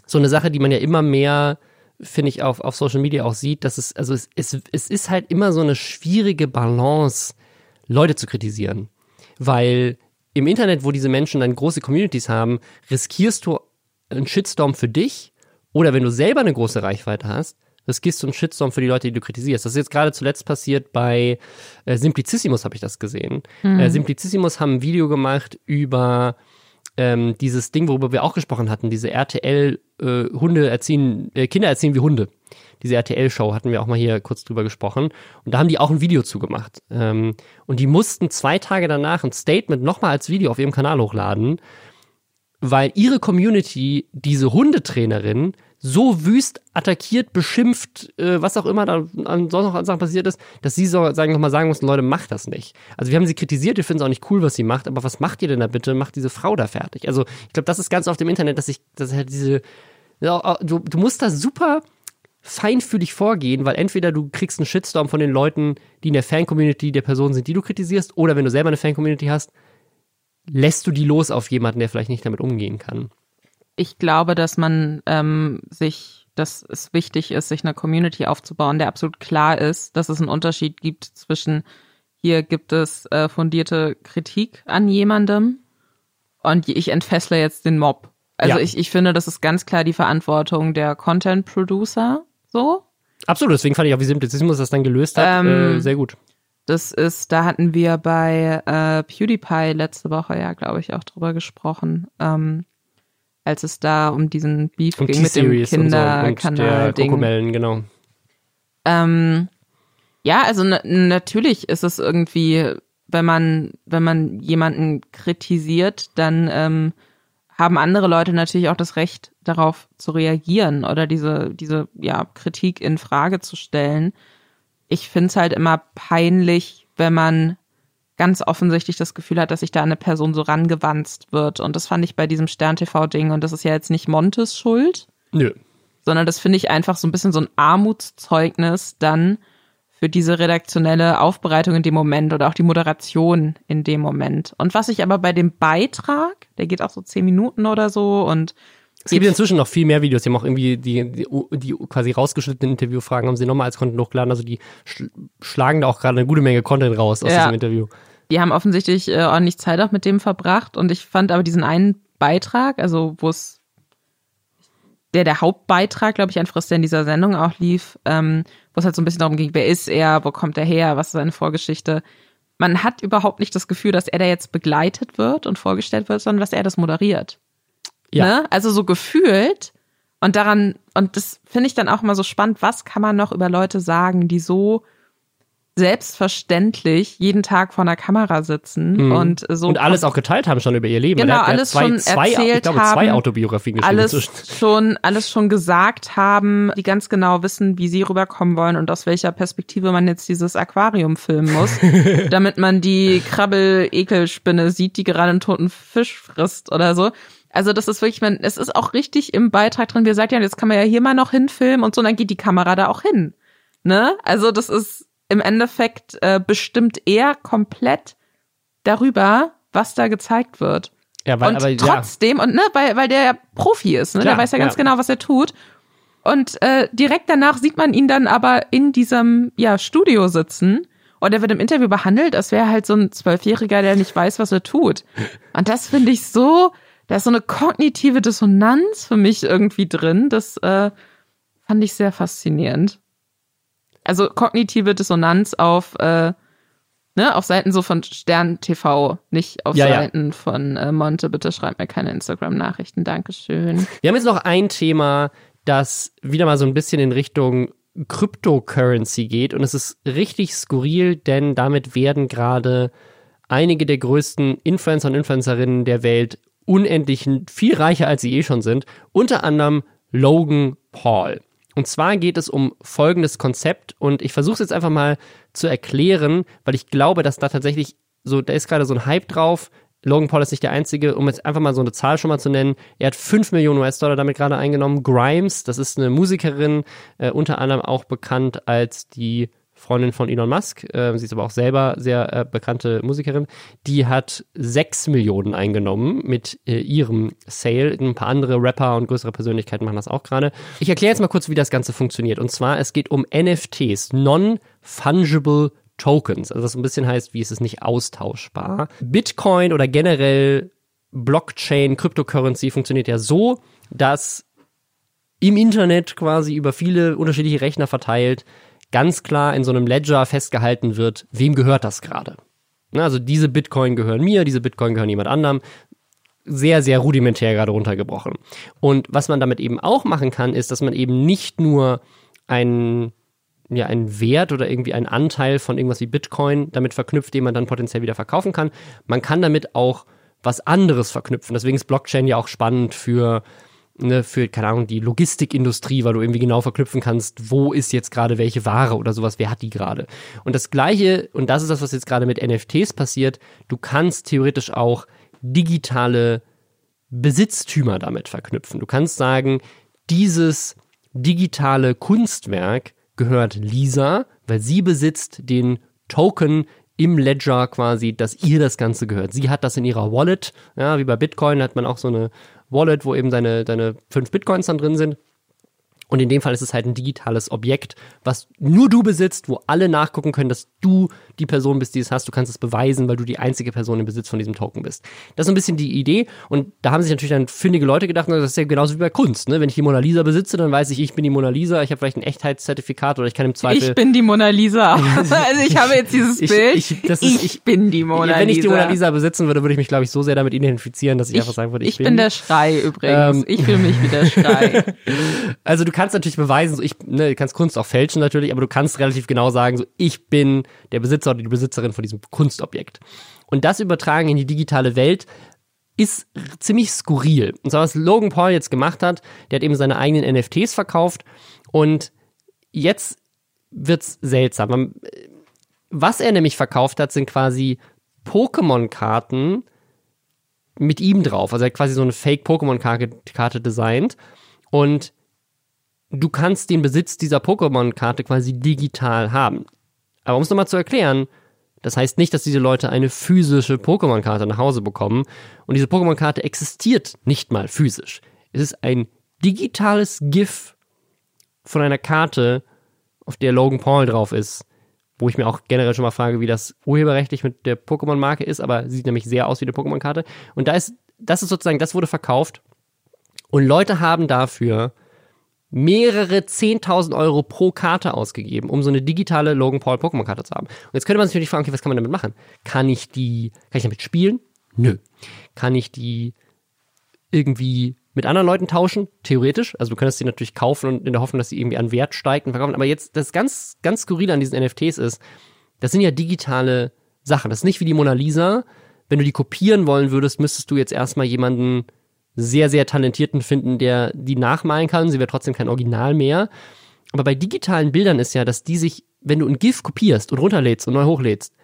so eine Sache, die man ja immer mehr, finde ich, auf, auf Social Media auch sieht, dass es, also es, es, es ist halt immer so eine schwierige Balance, Leute zu kritisieren. Weil im Internet, wo diese Menschen dann große Communities haben, riskierst du einen Shitstorm für dich oder wenn du selber eine große Reichweite hast, riskierst du einen Shitstorm für die Leute, die du kritisierst. Das ist jetzt gerade zuletzt passiert bei äh, Simplicissimus, habe ich das gesehen. Mhm. Äh, Simplicissimus haben ein Video gemacht über ähm, dieses Ding, worüber wir auch gesprochen hatten, diese RTL äh, Hunde erziehen, äh, Kinder erziehen wie Hunde. Diese RTL-Show hatten wir auch mal hier kurz drüber gesprochen. Und da haben die auch ein Video zugemacht. Ähm, und die mussten zwei Tage danach ein Statement nochmal als Video auf ihrem Kanal hochladen, weil ihre Community diese Hundetrainerin so wüst attackiert, beschimpft, äh, was auch immer da an, sonst noch an Sachen passiert ist, dass sie so sagen, nochmal sagen mussten, Leute, macht das nicht. Also wir haben sie kritisiert, wir finden es auch nicht cool, was sie macht, aber was macht ihr denn da bitte? Macht diese Frau da fertig. Also ich glaube, das ist ganz oft im Internet, dass ich, dass halt diese, ja, du, du musst da super feinfühlig vorgehen, weil entweder du kriegst einen Shitstorm von den Leuten, die in der Fan-Community der Person sind, die du kritisierst, oder wenn du selber eine Fan-Community hast, lässt du die los auf jemanden, der vielleicht nicht damit umgehen kann ich glaube, dass man ähm, sich, dass es wichtig ist, sich eine Community aufzubauen, der absolut klar ist, dass es einen Unterschied gibt zwischen hier gibt es äh, fundierte Kritik an jemandem und ich entfessle jetzt den Mob. Also ja. ich, ich finde, das ist ganz klar die Verantwortung der Content Producer. So. Absolut, deswegen fand ich auch, wie Simplizismus das dann gelöst hat, ähm, äh, sehr gut. Das ist, da hatten wir bei äh, PewDiePie letzte Woche ja, glaube ich, auch drüber gesprochen. Ähm, als es da um diesen Beef um ging mit dem Kinderkanal-Ding. So genau. Ähm, ja, also natürlich ist es irgendwie wenn man, wenn man jemanden kritisiert, dann ähm, haben andere Leute natürlich auch das Recht, darauf zu reagieren oder diese, diese ja, Kritik in Frage zu stellen. Ich finde es halt immer peinlich, wenn man ganz offensichtlich das Gefühl hat, dass sich da eine Person so rangewanzt wird. Und das fand ich bei diesem Stern-TV-Ding. Und das ist ja jetzt nicht Montes Schuld. Nö. Sondern das finde ich einfach so ein bisschen so ein Armutszeugnis dann für diese redaktionelle Aufbereitung in dem Moment oder auch die Moderation in dem Moment. Und was ich aber bei dem Beitrag, der geht auch so zehn Minuten oder so und es gibt inzwischen noch viel mehr Videos. Die haben auch irgendwie die, die, die quasi rausgeschnittenen Interviewfragen haben sie nochmal als Content hochgeladen. Also die sch schlagen da auch gerade eine gute Menge Content raus aus ja. diesem Interview. Die haben offensichtlich äh, ordentlich Zeit auch mit dem verbracht und ich fand aber diesen einen Beitrag, also wo es der der Hauptbeitrag, glaube ich, einfach ist, der in dieser Sendung auch lief, ähm, wo es halt so ein bisschen darum ging, wer ist er, wo kommt er her, was ist seine Vorgeschichte. Man hat überhaupt nicht das Gefühl, dass er da jetzt begleitet wird und vorgestellt wird, sondern dass er das moderiert. Ja. Ne? Also so gefühlt. Und daran, und das finde ich dann auch mal so spannend, was kann man noch über Leute sagen, die so selbstverständlich jeden Tag vor einer Kamera sitzen mhm. und so und alles auch geteilt haben schon über ihr Leben. Genau, alles zwei, schon zwei, erzählt ich glaube, haben, zwei Autobiografien geschrieben. Alles schon, alles schon gesagt haben, die ganz genau wissen, wie sie rüberkommen wollen und aus welcher Perspektive man jetzt dieses Aquarium filmen muss, [laughs] damit man die Krabbel-Ekelspinne sieht, die gerade einen toten Fisch frisst oder so. Also das ist wirklich, man, es ist auch richtig im Beitrag drin. Wir sagt ja, jetzt kann man ja hier mal noch hinfilmen und so, und dann geht die Kamera da auch hin. Ne? Also das ist im Endeffekt äh, bestimmt er komplett darüber, was da gezeigt wird. Ja, weil, und aber, trotzdem, ja. und ne, weil, weil der ja Profi ist, ne? Klar, der weiß ja ganz ja. genau, was er tut. Und äh, direkt danach sieht man ihn dann aber in diesem ja, Studio sitzen. Und er wird im Interview behandelt, als wäre halt so ein Zwölfjähriger, der nicht weiß, was er tut. Und das finde ich so, da ist so eine kognitive Dissonanz für mich irgendwie drin. Das äh, fand ich sehr faszinierend. Also kognitive Dissonanz auf, äh, ne, auf Seiten so von Stern TV, nicht auf ja, Seiten ja. von äh, Monte. Bitte schreibt mir keine Instagram-Nachrichten. Dankeschön. Wir haben jetzt noch ein Thema, das wieder mal so ein bisschen in Richtung Cryptocurrency geht. Und es ist richtig skurril, denn damit werden gerade einige der größten Influencer und Influencerinnen der Welt unendlich viel reicher, als sie eh schon sind. Unter anderem Logan Paul. Und zwar geht es um folgendes Konzept und ich versuche es jetzt einfach mal zu erklären, weil ich glaube, dass da tatsächlich so, da ist gerade so ein Hype drauf. Logan Paul ist nicht der Einzige, um jetzt einfach mal so eine Zahl schon mal zu nennen. Er hat 5 Millionen US-Dollar damit gerade eingenommen. Grimes, das ist eine Musikerin, äh, unter anderem auch bekannt als die Freundin von Elon Musk, äh, sie ist aber auch selber sehr äh, bekannte Musikerin, die hat 6 Millionen eingenommen mit äh, ihrem Sale. Ein paar andere Rapper und größere Persönlichkeiten machen das auch gerade. Ich erkläre jetzt mal kurz, wie das Ganze funktioniert. Und zwar, es geht um NFTs, Non-Fungible Tokens. Also das ein bisschen heißt, wie ist es nicht austauschbar. Bitcoin oder generell Blockchain, Cryptocurrency funktioniert ja so, dass im Internet quasi über viele unterschiedliche Rechner verteilt ganz klar in so einem Ledger festgehalten wird, wem gehört das gerade. Also diese Bitcoin gehören mir, diese Bitcoin gehören jemand anderem. Sehr, sehr rudimentär gerade runtergebrochen. Und was man damit eben auch machen kann, ist, dass man eben nicht nur einen ja, einen Wert oder irgendwie einen Anteil von irgendwas wie Bitcoin damit verknüpft, den man dann potenziell wieder verkaufen kann. Man kann damit auch was anderes verknüpfen. Deswegen ist Blockchain ja auch spannend für ne, für, keine Ahnung, die Logistikindustrie, weil du irgendwie genau verknüpfen kannst, wo ist jetzt gerade welche Ware oder sowas, wer hat die gerade. Und das Gleiche, und das ist das, was jetzt gerade mit NFTs passiert, du kannst theoretisch auch digitale Besitztümer damit verknüpfen. Du kannst sagen, dieses digitale Kunstwerk gehört Lisa, weil sie besitzt den Token im Ledger quasi, dass ihr das Ganze gehört. Sie hat das in ihrer Wallet, ja, wie bei Bitcoin hat man auch so eine Wallet, wo eben deine, deine fünf Bitcoins dann drin sind. Und in dem Fall ist es halt ein digitales Objekt, was nur du besitzt, wo alle nachgucken können, dass du die Person bist, die es hast. Du kannst es beweisen, weil du die einzige Person im Besitz von diesem Token bist. Das ist ein bisschen die Idee. Und da haben sich natürlich dann findige Leute gedacht, das ist ja genauso wie bei Kunst. Ne? Wenn ich die Mona Lisa besitze, dann weiß ich, ich bin die Mona Lisa. Ich habe vielleicht ein Echtheitszertifikat oder ich kann im Zweifel. Ich bin die Mona Lisa. [laughs] also ich habe jetzt dieses ich, Bild. Ich, ich, ist, ich, bin die Mona Lisa. Wenn ich die Mona Lisa besitzen würde, würde ich mich, glaube ich, so sehr damit identifizieren, dass ich, einfach sagen würde, ich, bin. Ich bin der Schrei übrigens. Ähm, ich fühle mich wie der [laughs] Schrei. also du kannst natürlich beweisen, so ich, ne, du kannst Kunst auch fälschen natürlich, aber du kannst relativ genau sagen, so ich bin der Besitzer oder die Besitzerin von diesem Kunstobjekt. Und das übertragen in die digitale Welt ist ziemlich skurril. Und zwar, was Logan Paul jetzt gemacht hat, der hat eben seine eigenen NFTs verkauft und jetzt wird's seltsam. Was er nämlich verkauft hat, sind quasi Pokémon-Karten mit ihm drauf. Also er hat quasi so eine Fake-Pokémon-Karte designt und du kannst den Besitz dieser Pokémon-Karte quasi digital haben. Aber um es nochmal zu erklären, das heißt nicht, dass diese Leute eine physische Pokémon-Karte nach Hause bekommen. Und diese Pokémon-Karte existiert nicht mal physisch. Es ist ein digitales GIF von einer Karte, auf der Logan Paul drauf ist. Wo ich mir auch generell schon mal frage, wie das urheberrechtlich mit der Pokémon-Marke ist, aber sieht nämlich sehr aus wie eine Pokémon-Karte. Und da ist, das ist sozusagen, das wurde verkauft. Und Leute haben dafür mehrere 10.000 Euro pro Karte ausgegeben, um so eine digitale Logan Paul Pokémon Karte zu haben. Und jetzt könnte man sich natürlich fragen, okay, was kann man damit machen? Kann ich die, kann ich damit spielen? Nö. Kann ich die irgendwie mit anderen Leuten tauschen? Theoretisch. Also du könntest die natürlich kaufen und in der Hoffnung, dass sie irgendwie an Wert steigt und verkaufen. Aber jetzt, das ganz, ganz skurril an diesen NFTs ist, das sind ja digitale Sachen. Das ist nicht wie die Mona Lisa. Wenn du die kopieren wollen würdest, müsstest du jetzt erstmal jemanden sehr, sehr talentierten finden, der die nachmalen kann. Sie wäre trotzdem kein Original mehr. Aber bei digitalen Bildern ist ja, dass die sich, wenn du ein GIF kopierst und runterlädst und neu hochlädst,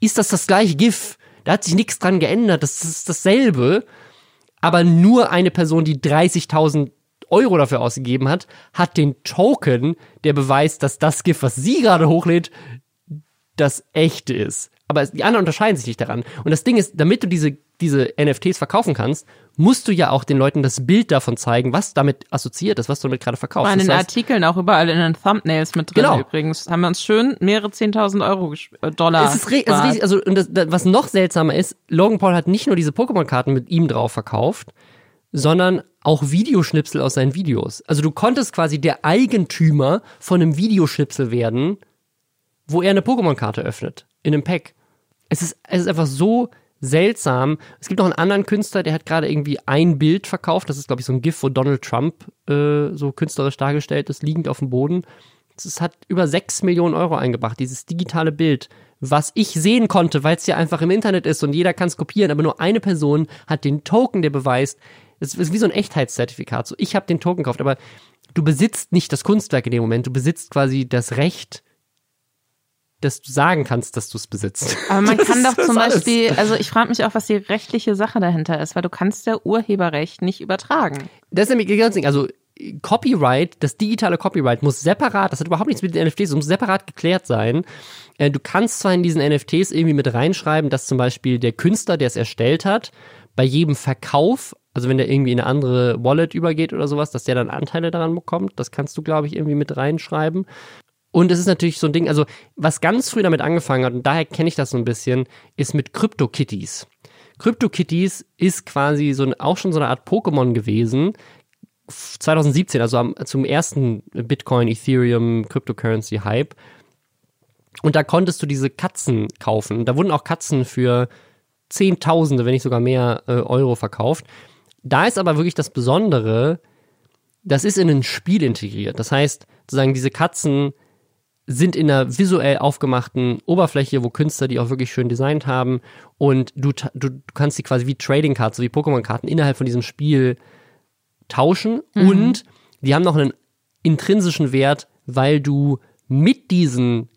ist das das gleiche GIF. Da hat sich nichts dran geändert. Das ist dasselbe. Aber nur eine Person, die 30.000 Euro dafür ausgegeben hat, hat den Token, der beweist, dass das GIF, was sie gerade hochlädt, das echte ist. Aber die anderen unterscheiden sich nicht daran. Und das Ding ist, damit du diese, diese NFTs verkaufen kannst, musst du ja auch den Leuten das Bild davon zeigen, was damit assoziiert ist, was du damit gerade verkaufst. War in das den heißt, Artikeln auch überall in den Thumbnails mit drin Genau. übrigens. Haben wir uns schön mehrere 10.000 Euro äh, Dollar. es ist, es riesig, also und das, was noch seltsamer ist, Logan Paul hat nicht nur diese Pokémon-Karten mit ihm drauf verkauft, sondern auch Videoschnipsel aus seinen Videos. Also du konntest quasi der Eigentümer von einem Videoschnipsel werden, wo er eine Pokémon-Karte öffnet in einem Pack. Es ist, es ist einfach so seltsam. Es gibt noch einen anderen Künstler, der hat gerade irgendwie ein Bild verkauft. Das ist, glaube ich, so ein GIF, wo Donald Trump äh, so künstlerisch dargestellt ist, liegend auf dem Boden. Es hat über 6 Millionen Euro eingebracht, dieses digitale Bild, was ich sehen konnte, weil es ja einfach im Internet ist und jeder kann es kopieren, aber nur eine Person hat den Token, der beweist, es ist wie so ein Echtheitszertifikat. So, ich habe den Token gekauft, aber du besitzt nicht das Kunstwerk in dem Moment, du besitzt quasi das Recht, dass du sagen kannst, dass du es besitzt. [laughs] Aber man Das kann doch zum alles. Beispiel, also ich frage mich auch, was die rechtliche Sache dahinter ist, weil du kannst ja Urheberrecht nicht übertragen. Das ist nämlich das ganze Ding. Also Copyright, das digitale Copyright muss separat, das hat überhaupt nichts mit den NFTs, es muss separat geklärt sein. Äh, Du kannst zwar in diesen NFTs irgendwie mit reinschreiben, dass zum Beispiel der Künstler, der es erstellt hat, bei jedem Verkauf, also wenn der irgendwie in eine andere Wallet übergeht oder sowas, dass der dann Anteile daran bekommt. Das kannst du, glaube ich, irgendwie mit reinschreiben. Und es ist natürlich so ein Ding, also was ganz früh damit angefangen hat, und daher kenne ich das so ein bisschen, ist mit CryptoKitties. CryptoKitties ist quasi so ein, auch schon so eine Art Pokémon gewesen. 2017, also am, zum ersten Bitcoin, Ethereum, Cryptocurrency Hype. Und da konntest du diese Katzen kaufen. Da wurden auch Katzen für Zehntausende, wenn nicht sogar mehr äh, Euro verkauft. Da ist aber wirklich das Besondere, das ist in ein Spiel integriert. Das heißt, sozusagen diese Katzen sind in einer visuell aufgemachten Oberfläche, wo Künstler die auch wirklich schön designt haben. Und du, du, du kannst die quasi wie Trading Cards, so wie Pokémon-Karten innerhalb von diesem Spiel tauschen. Und die haben noch einen intrinsischen Wert, weil du mit diesen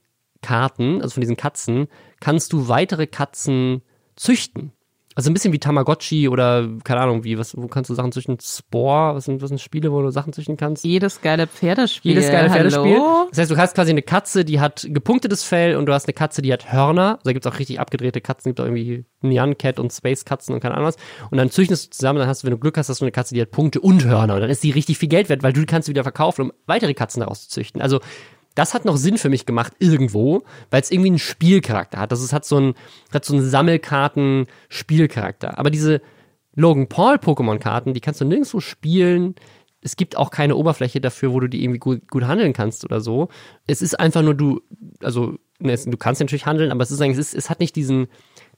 Karten, also von diesen Katzen, kannst du weitere Katzen züchten. Also ein bisschen wie Tamagotchi oder keine Ahnung, wie, was, wo kannst du Sachen züchten? Spore, was sind, was sind Spiele, wo du Sachen züchten kannst? Jedes geile Pferdespiel. Jedes geile Pferdespiel. Hallo? Das heißt, du hast quasi eine Katze, die hat gepunktetes Fell und du hast eine Katze, die hat Hörner. Also da gibt's auch richtig abgedrehte Katzen, gibt auch irgendwie Nyan Cat und Space Katzen und keine Ahnung was. Und dann züchtest du zusammen, dann hast du, wenn du Glück hast, hast du eine Katze, die hat Punkte und Hörner. Und dann ist die richtig viel Geld wert, weil du die kannst du wieder verkaufen, um weitere Katzen daraus zu züchten. Also das hat noch Sinn für mich gemacht irgendwo, weil es irgendwie einen Spielcharakter hat. Also es hat so einen, hat so einen Sammelkarten-Spielcharakter. Aber diese Logan Paul Pokémon-Karten, die kannst du nirgendwo spielen. Es gibt auch keine Oberfläche dafür, wo du die irgendwie gut, gut handeln kannst oder so. Es ist einfach nur du, also ne, du kannst natürlich handeln, aber es ist eigentlich, es, ist, es hat nicht diesen,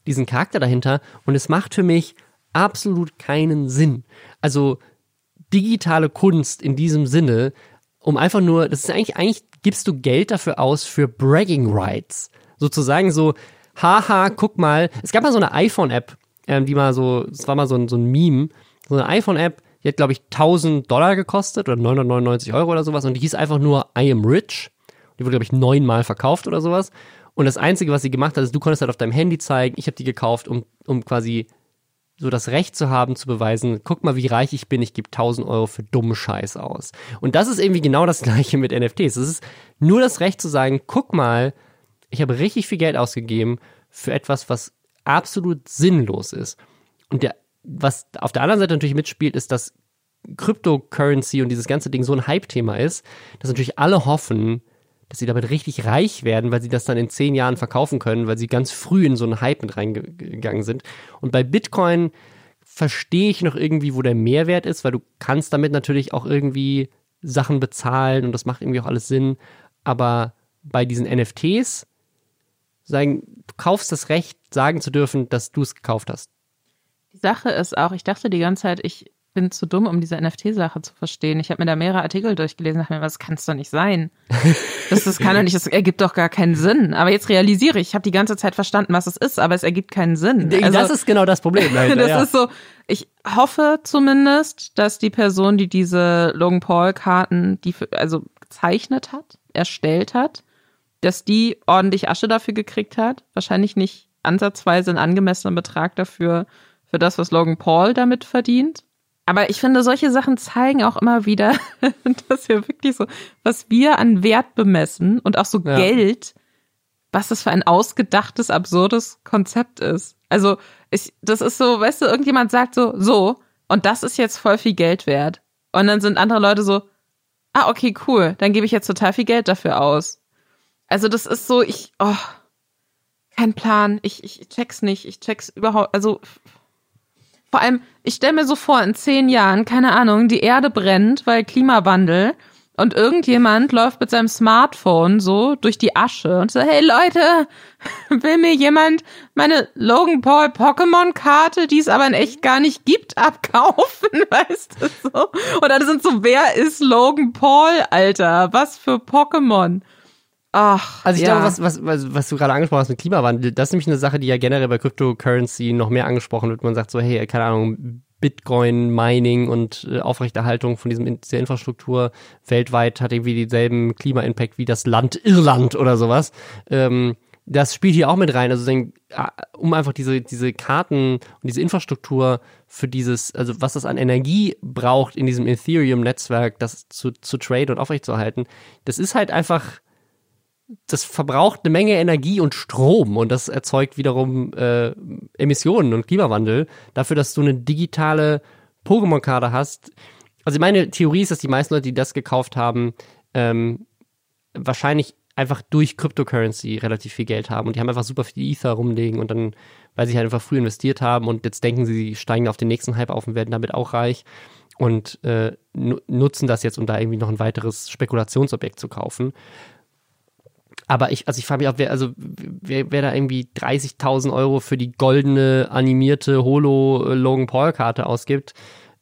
diesen Charakter dahinter und es macht für mich absolut keinen Sinn. Also digitale Kunst in diesem Sinne um einfach nur, das ist eigentlich, eigentlich gibst du Geld dafür aus für Bragging Rights. Sozusagen so, haha, guck mal. Es gab mal so eine iPhone-App, ähm, die mal so, es war mal so ein, so ein Meme, so eine iPhone-App, die hat, glaube ich, 1000 Dollar gekostet oder 999 Euro oder sowas und die hieß einfach nur I am rich. Die wurde, glaube ich, neunmal verkauft oder sowas. Und das Einzige, was sie gemacht hat, ist, du konntest halt auf deinem Handy zeigen, ich habe die gekauft, um, um quasi so das Recht zu haben, zu beweisen, guck mal, wie reich ich bin, ich gebe 1000 Euro für dummen Scheiß aus. Und das ist irgendwie genau das [laughs] gleiche mit NFTs. Es ist nur das Recht zu sagen, guck mal, ich habe richtig viel Geld ausgegeben für etwas, was absolut sinnlos ist. Und der, was auf der anderen Seite natürlich mitspielt, ist, dass Cryptocurrency und dieses ganze Ding so ein Hype-Thema ist, dass natürlich alle hoffen, dass sie damit richtig reich werden, weil sie das dann in zehn Jahren verkaufen können, weil sie ganz früh in so einen Hype mit reingegangen sind. Und bei Bitcoin verstehe ich noch irgendwie, wo der Mehrwert ist, weil du kannst damit natürlich auch irgendwie Sachen bezahlen und das macht irgendwie auch alles Sinn. Aber bei diesen NFTs sagen, du kaufst das Recht, sagen zu dürfen, dass du es gekauft hast. Die Sache ist auch, ich dachte die ganze Zeit, ich bin zu dumm, um diese NFT-Sache zu verstehen. Ich habe mir da mehrere Artikel durchgelesen und dachte mir, was kann es doch nicht sein? [laughs] Das, das kann doch nicht, das ergibt doch gar keinen Sinn. Aber jetzt realisiere ich, ich habe die ganze Zeit verstanden, was es ist, aber es ergibt keinen Sinn. Also, das ist genau das Problem. [laughs] Dahinter, das ja. ist so, ich hoffe zumindest, dass die Person, die diese Logan Paul-Karten, die für, also gezeichnet hat, erstellt hat, dass die ordentlich Asche dafür gekriegt hat. Wahrscheinlich nicht ansatzweise einen angemessenen Betrag dafür, für das, was Logan Paul damit verdient. Aber ich finde, solche Sachen zeigen auch immer wieder, [laughs] dass wir wirklich so, was wir an Wert bemessen und auch so ja. Geld, was das für ein ausgedachtes, absurdes Konzept ist. Also, ich, das ist so, weißt du, irgendjemand sagt so, so, und das ist jetzt voll viel Geld wert. Und dann sind andere Leute so, ah, okay, cool, dann gebe ich jetzt total viel Geld dafür aus. Also, das ist so, ich, oh, kein Plan, ich, ich check's nicht, ich check's überhaupt, also, vor allem, ich stelle mir so vor, in zehn Jahren, keine Ahnung, die Erde brennt, weil Klimawandel und irgendjemand läuft mit seinem Smartphone so durch die Asche und so, hey Leute, [laughs] will mir jemand meine Logan Paul Pokémon Karte, die es aber in echt gar nicht gibt, [laughs] abkaufen, [laughs] weißt du so? Und dann sind so, wer ist Logan Paul, Alter? Was für Pokémon? Ach, also ich ja. glaube, was, was, was, was du gerade angesprochen hast mit Klimawandel, das ist nämlich eine Sache, die ja generell bei Cryptocurrency noch mehr angesprochen wird. Man sagt so, hey, keine Ahnung, Bitcoin, Mining und äh, Aufrechterhaltung von diesem, dieser Infrastruktur weltweit hat irgendwie denselben Klima-Impact wie das Land Irland oder sowas. Ähm, das spielt hier auch mit rein. Also um einfach diese, diese Karten und diese Infrastruktur für dieses, also was das an Energie braucht in diesem Ethereum-Netzwerk, das zu, zu trade und aufrechtzuerhalten, das ist halt einfach das verbraucht eine Menge Energie und Strom und das erzeugt wiederum äh, Emissionen und Klimawandel. Dafür, dass du eine digitale Pokémon-Karte hast. Also meine Theorie ist, dass die meisten Leute, die das gekauft haben, ähm, wahrscheinlich einfach durch Cryptocurrency relativ viel Geld haben und die haben einfach super viel Ether rumlegen und dann, weil sie halt einfach früh investiert haben und jetzt denken sie, sie steigen auf den nächsten Hype auf und werden damit auch reich und äh, nutzen das jetzt, um da irgendwie noch ein weiteres Spekulationsobjekt zu kaufen. Aber ich, also ich frage mich auch, wer, also wer, wer da irgendwie 30.000 Euro für die goldene animierte Holo äh, Logan Paul Karte ausgibt.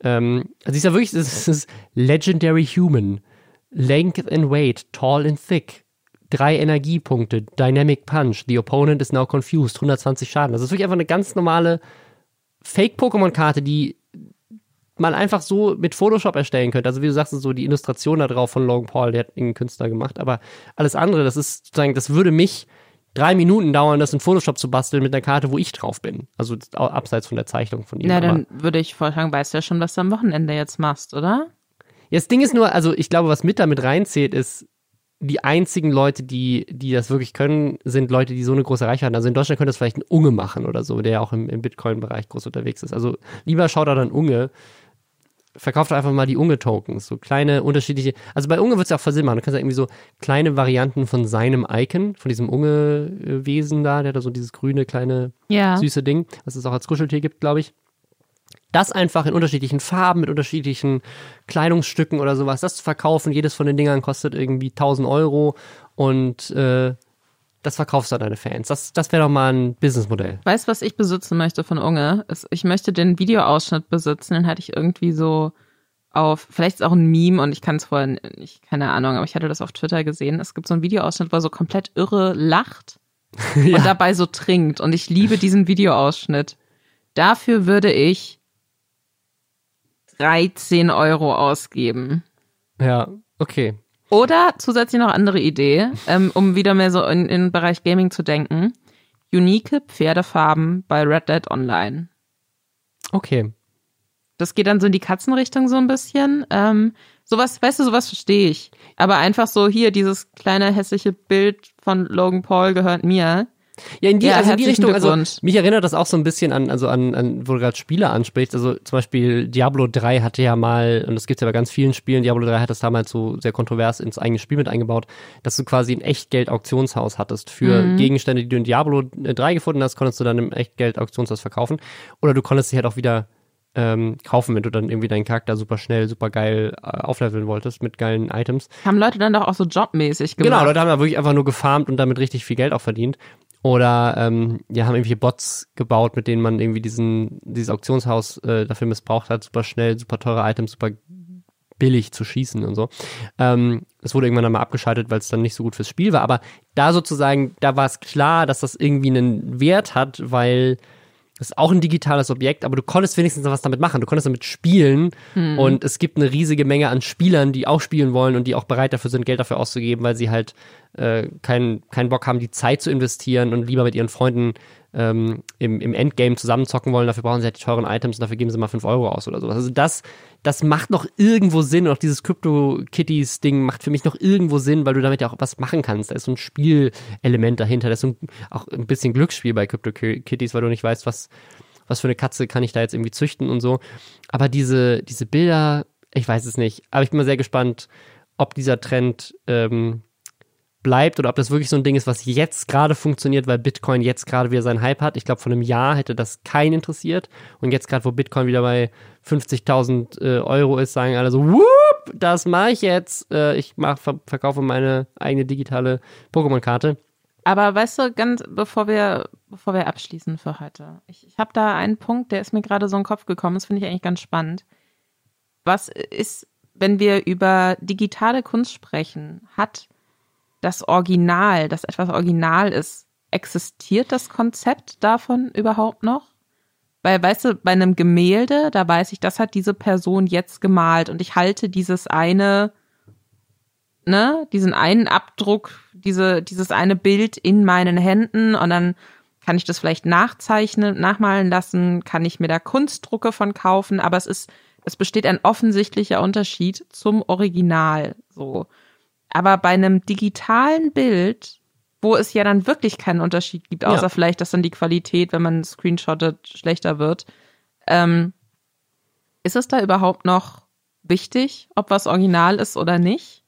Ähm, also ist ja wirklich, das ist Legendary Human. Length and Weight, Tall and Thick. Drei Energiepunkte, Dynamic Punch. The opponent is now confused. 120 Schaden. Das ist wirklich einfach eine ganz normale Fake-Pokémon-Karte, die man einfach so mit Photoshop erstellen könnte. Also wie du sagst, so die Illustration da drauf von Logan Paul, der hat irgendeinen Künstler gemacht. Aber alles andere, das ist sozusagen, das würde mich drei Minuten dauern, das in Photoshop zu basteln mit einer Karte, wo ich drauf bin. Also abseits von der Zeichnung von ihm. Na, dann würde ich vorschlagen, weißt du ja schon, was du am Wochenende jetzt machst, oder? Ja, das Ding ist nur, also ich glaube, was mit damit reinzählt, ist, die einzigen Leute, die, die das wirklich können, sind Leute, die so eine große Reichweite haben. Also in Deutschland könnte das vielleicht ein Unge machen oder so, der auch im, im Bitcoin-Bereich groß unterwegs ist. Also lieber schaut da dann Unge, verkauft einfach mal die Unge-Tokens. So kleine unterschiedliche. Also bei Unge wird es ja auch voll Sinn machen. Du kannst ja irgendwie so kleine Varianten von seinem Icon, von diesem Unge-Wesen da, der hat da so dieses grüne, kleine, ja. süße Ding, was es auch als Kuscheltier gibt, glaube ich. Das einfach in unterschiedlichen Farben, mit unterschiedlichen Kleidungsstücken oder sowas, das zu verkaufen. Jedes von den Dingern kostet irgendwie 1000 Euro und äh, das verkaufst du an deine Fans. Das, das wäre doch mal ein Businessmodell. Weißt du, was ich besitzen möchte von Unge? Ich möchte den Videoausschnitt besitzen, den hatte ich irgendwie so auf, vielleicht ist es auch ein Meme und ich kann es vorhin, ich keine Ahnung, aber ich hatte das auf Twitter gesehen. Es gibt so einen Videoausschnitt, wo er so komplett irre lacht [laughs] ja. und dabei so trinkt. Und ich liebe diesen Videoausschnitt. Dafür würde ich 13 Euro ausgeben. ja, okay. Oder zusätzlich noch andere Idee, ähm, um wieder mehr so in, in den Bereich Gaming zu denken. Unique Pferdefarben bei Red Dead Online. Okay. Das geht dann so in die Katzenrichtung so ein bisschen. Ähm, sowas, weißt du, sowas verstehe ich. Aber einfach so hier, dieses kleine hässliche Bild von Logan Paul gehört mir. Ja, in die, Ja, also in die Richtung, also mich erinnert das auch so ein bisschen an, also an, an wo du gerade Spiele ansprichst. Also zum Beispiel Diablo 3 hatte ja mal, und das gibt's ja bei ganz vielen Spielen, Diablo 3 hat das damals so sehr kontrovers ins eigene Spiel mit eingebaut, dass du quasi ein Echtgeld-Auktionshaus hattest. Für Mhm. Gegenstände, die du in Diablo 3 gefunden hast, konntest du dann im Echtgeld-Auktionshaus verkaufen. Oder du konntest sie halt auch wieder ähm, kaufen, wenn du dann irgendwie deinen Charakter super schnell, super geil äh, aufleveln wolltest mit geilen Items. Haben Leute dann doch auch so jobmäßig gemacht. Genau, Leute haben da wirklich einfach nur gefarmt und damit richtig viel Geld auch verdient. Oder ähm, ja, haben irgendwelche Bots gebaut, mit denen man irgendwie diesen, dieses Auktionshaus äh, dafür missbraucht hat, super schnell, super teure Items, super billig zu schießen und so. Ähm, es wurde irgendwann dann mal abgeschaltet, weil es dann nicht so gut fürs Spiel war. Aber da sozusagen, da war es klar, dass das irgendwie einen Wert hat, weil es ist auch ein digitales Objekt, aber du konntest wenigstens noch was damit machen. Du konntest damit spielen und es gibt eine riesige Menge an Spielern, die auch spielen wollen und die auch bereit dafür sind, Geld dafür auszugeben, weil sie halt äh, keinen keinen Bock haben, die Zeit zu investieren und lieber mit ihren Freunden ähm, im, im Endgame zusammenzocken wollen. Dafür brauchen sie halt die teuren Items und dafür geben sie mal 5 Euro aus oder sowas. Also das, das macht noch irgendwo Sinn. Und auch dieses Crypto-Kitties-Ding macht für mich noch irgendwo Sinn, weil du damit ja auch was machen kannst. Da ist so ein Spielelement dahinter. Da ist so ein, auch ein bisschen Glücksspiel bei Crypto-Kitties, weil du nicht weißt, was, was für eine Katze kann ich da jetzt irgendwie züchten und so. Aber diese, diese Bilder, ich weiß es nicht. Aber ich bin mal sehr gespannt, ob dieser Trend ähm, bleibt oder ob das wirklich so ein Ding ist, was jetzt gerade funktioniert, weil Bitcoin jetzt gerade wieder seinen Hype hat. Ich glaube, vor einem Jahr hätte das keinen interessiert. Und jetzt gerade, wo Bitcoin wieder bei 50.000 äh, Euro ist, sagen alle so, whoop, das mache ich jetzt. Äh, ich mach, ver verkaufe meine eigene digitale Pokémon-Karte. Aber weißt du, ganz bevor wir, bevor wir abschließen für heute, ich, ich habe da einen Punkt, der ist mir gerade so in den Kopf gekommen, das finde ich eigentlich ganz spannend. Was ist, wenn wir über digitale Kunst sprechen, hat das Original, dass etwas Original ist, existiert das Konzept davon überhaupt noch? Weil, weißt du, bei einem Gemälde, da weiß ich, das hat diese Person jetzt gemalt und ich halte dieses eine, ne, diesen einen Abdruck, diese, dieses eine Bild in meinen Händen und dann kann ich das vielleicht nachzeichnen, nachmalen lassen, kann ich mir da Kunstdrucke von kaufen, aber es ist, es besteht ein offensichtlicher Unterschied zum Original, so. Aber bei einem digitalen Bild, wo es ja dann wirklich keinen Unterschied gibt, außer Ja. vielleicht, dass dann die Qualität, wenn man screenshottet, schlechter wird, ähm, ist es da überhaupt noch wichtig, ob was original ist oder nicht?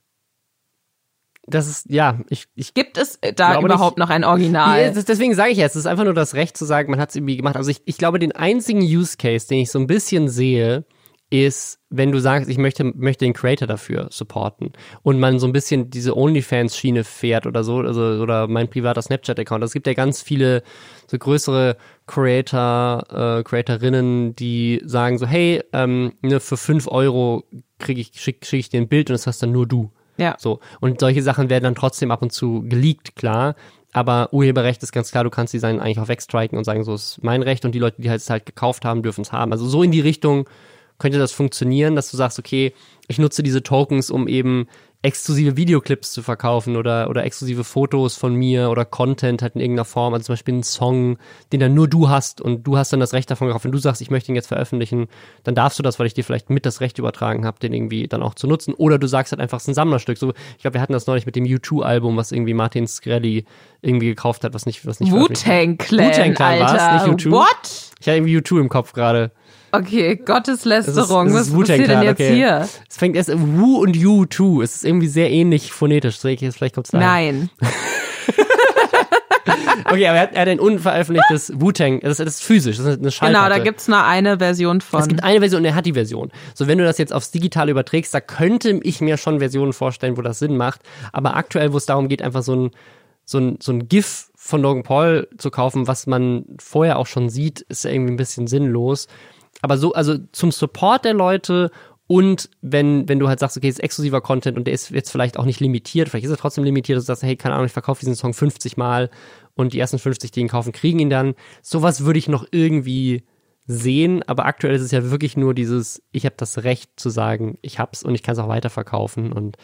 Das ist, ja, ich, ich Gibt es da glaube überhaupt noch ein Original? Ja, deswegen sage ich jetzt, es ist einfach nur das Recht zu sagen, man hat es irgendwie gemacht. Also ich, ich glaube, den einzigen Use Case, den ich so ein bisschen sehe, ist, wenn du sagst, ich möchte, möchte den Creator dafür supporten und man so ein bisschen diese OnlyFans-Schiene fährt oder so, also, oder mein privater Snapchat-Account. Es gibt ja ganz viele so größere Creator, äh, Creatorinnen, die sagen so, hey, ähm, ne, für fünf Euro krieg ich, schick, schick ich dir ein Bild und das hast dann nur du. ja. So. Und solche Sachen werden dann trotzdem ab und zu geleakt, klar. Aber Urheberrecht ist ganz klar, du kannst die Seiten eigentlich auch wegstriken und sagen, so ist mein Recht und die Leute, die halt es halt gekauft haben, dürfen es haben. Also so in die Richtung könnte das funktionieren, dass du sagst, okay, ich nutze diese Tokens, um eben exklusive Videoclips zu verkaufen oder, oder exklusive Fotos von mir oder Content halt in irgendeiner Form, also zum Beispiel einen Song, den dann nur du hast und du hast dann das Recht davon gekauft. Wenn du sagst, ich möchte ihn jetzt veröffentlichen, dann darfst du das, weil ich dir vielleicht mit das Recht übertragen habe, den irgendwie dann auch zu nutzen. Oder du sagst halt einfach, es ist ein Sammlerstück. So, ich glaube, wir hatten das neulich mit dem U2-Album, was irgendwie Martin Skrelly irgendwie gekauft hat, was nicht, was nicht. Wu-Tang Clan, Wu-Tang Clan war's, Alter. nicht U2? What? Ich hatte irgendwie U2 im Kopf gerade. Okay, Gotteslästerung. Es ist- es Was ist was passiert denn jetzt okay. hier? Es fängt erst Wu und U2. Es ist irgendwie sehr ähnlich phonetisch. Vielleicht kommt's da. Nein. [laughs] Okay, aber er hat, er hat ein unveröffentlichtes Wu-Tang. Das, das ist physisch. Das ist eine Schallplatte. Genau, da gibt's nur eine Version von. Es gibt eine Version und er hat die Version. So, wenn du das jetzt aufs Digitale überträgst, da könnte ich mir schon Versionen vorstellen, wo das Sinn macht. Aber aktuell, wo es darum geht, einfach so ein, so ein, so ein GIF von Logan Paul zu kaufen, was man vorher auch schon sieht, ist irgendwie ein bisschen sinnlos. Aber so, also zum Support der Leute Und wenn, wenn du halt sagst, okay, es ist exklusiver Content und der ist jetzt vielleicht auch nicht limitiert, vielleicht ist er trotzdem limitiert, dass du sagst, hey, keine Ahnung, ich verkaufe diesen Song 50 Mal und die ersten 50, die ihn kaufen, kriegen ihn dann. Sowas würde ich noch irgendwie sehen, aber aktuell ist es ja wirklich nur dieses, ich habe das Recht zu sagen, ich hab's und ich kann es auch weiterverkaufen und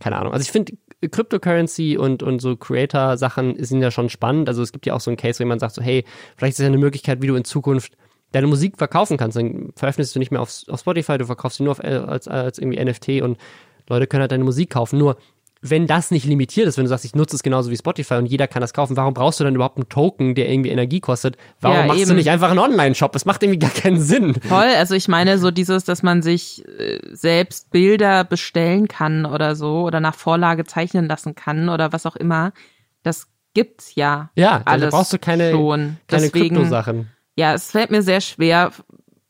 keine Ahnung. Also ich finde Cryptocurrency und, und so Creator-Sachen sind ja schon spannend. Also es gibt ja auch so einen Case, wo jemand sagt so, hey, vielleicht ist ja eine Möglichkeit, wie du in Zukunft deine Musik verkaufen kannst. Dann veröffentlichst du nicht mehr auf, auf Spotify, du verkaufst sie nur auf, als, als irgendwie NFT und Leute können halt deine Musik kaufen. Nur wenn das nicht limitiert ist, wenn du sagst, ich nutze es genauso wie Spotify und jeder kann das kaufen, warum brauchst du dann überhaupt einen Token, der irgendwie Energie kostet? Warum Ja, machst du eben. nicht einfach einen Online-Shop? Das macht irgendwie gar keinen Sinn. Voll, also ich meine so dieses, dass man sich äh, selbst Bilder bestellen kann oder so oder nach Vorlage zeichnen lassen kann oder was auch immer, das gibt's ja. Ja, alles brauchst du keine, schon. keine Deswegen, Krypto-Sachen. ja, es fällt mir sehr schwer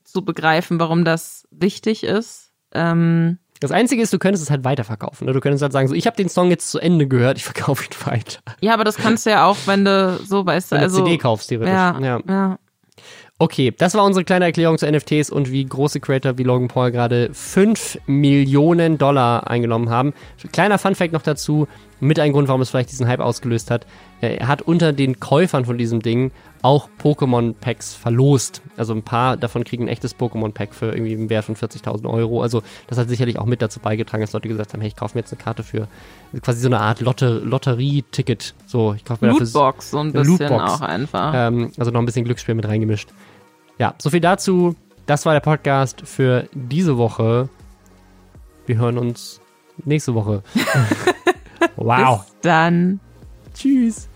zu begreifen, warum das wichtig ist. Ähm, Das Einzige ist, du könntest es halt weiterverkaufen. ne? Du könntest halt sagen, so, ich habe den Song jetzt zu Ende gehört, ich verkaufe ihn weiter. ja, aber das kannst du ja auch, wenn du so weißt, du, Wenn du also CD kaufst, theoretisch. ja, ja. ja. Okay, das war unsere kleine Erklärung zu NFTs und wie große Creator wie Logan Paul gerade 5 Millionen Dollar eingenommen haben. Kleiner Funfact noch dazu, mit ein Grund, warum es vielleicht diesen Hype ausgelöst hat. Er hat unter den Käufern von diesem Ding auch Pokémon-Packs verlost. Also ein paar davon kriegen ein echtes Pokémon-Pack für irgendwie einen Wert von 40.000 Euro. Also das hat sicherlich auch mit dazu beigetragen, dass Leute gesagt haben, hey, ich kaufe mir jetzt eine Karte für quasi so eine Art Lotte Lotterie-Ticket. So, ich kaufe mir dafür Lootbox so ein bisschen Lootbox. auch einfach. ähm, also noch ein bisschen Glücksspiel mit reingemischt. Ja, so viel dazu. Das war der Podcast für diese Woche. Wir hören uns nächste Woche. [laughs] wow. Bis dann. Tschüss.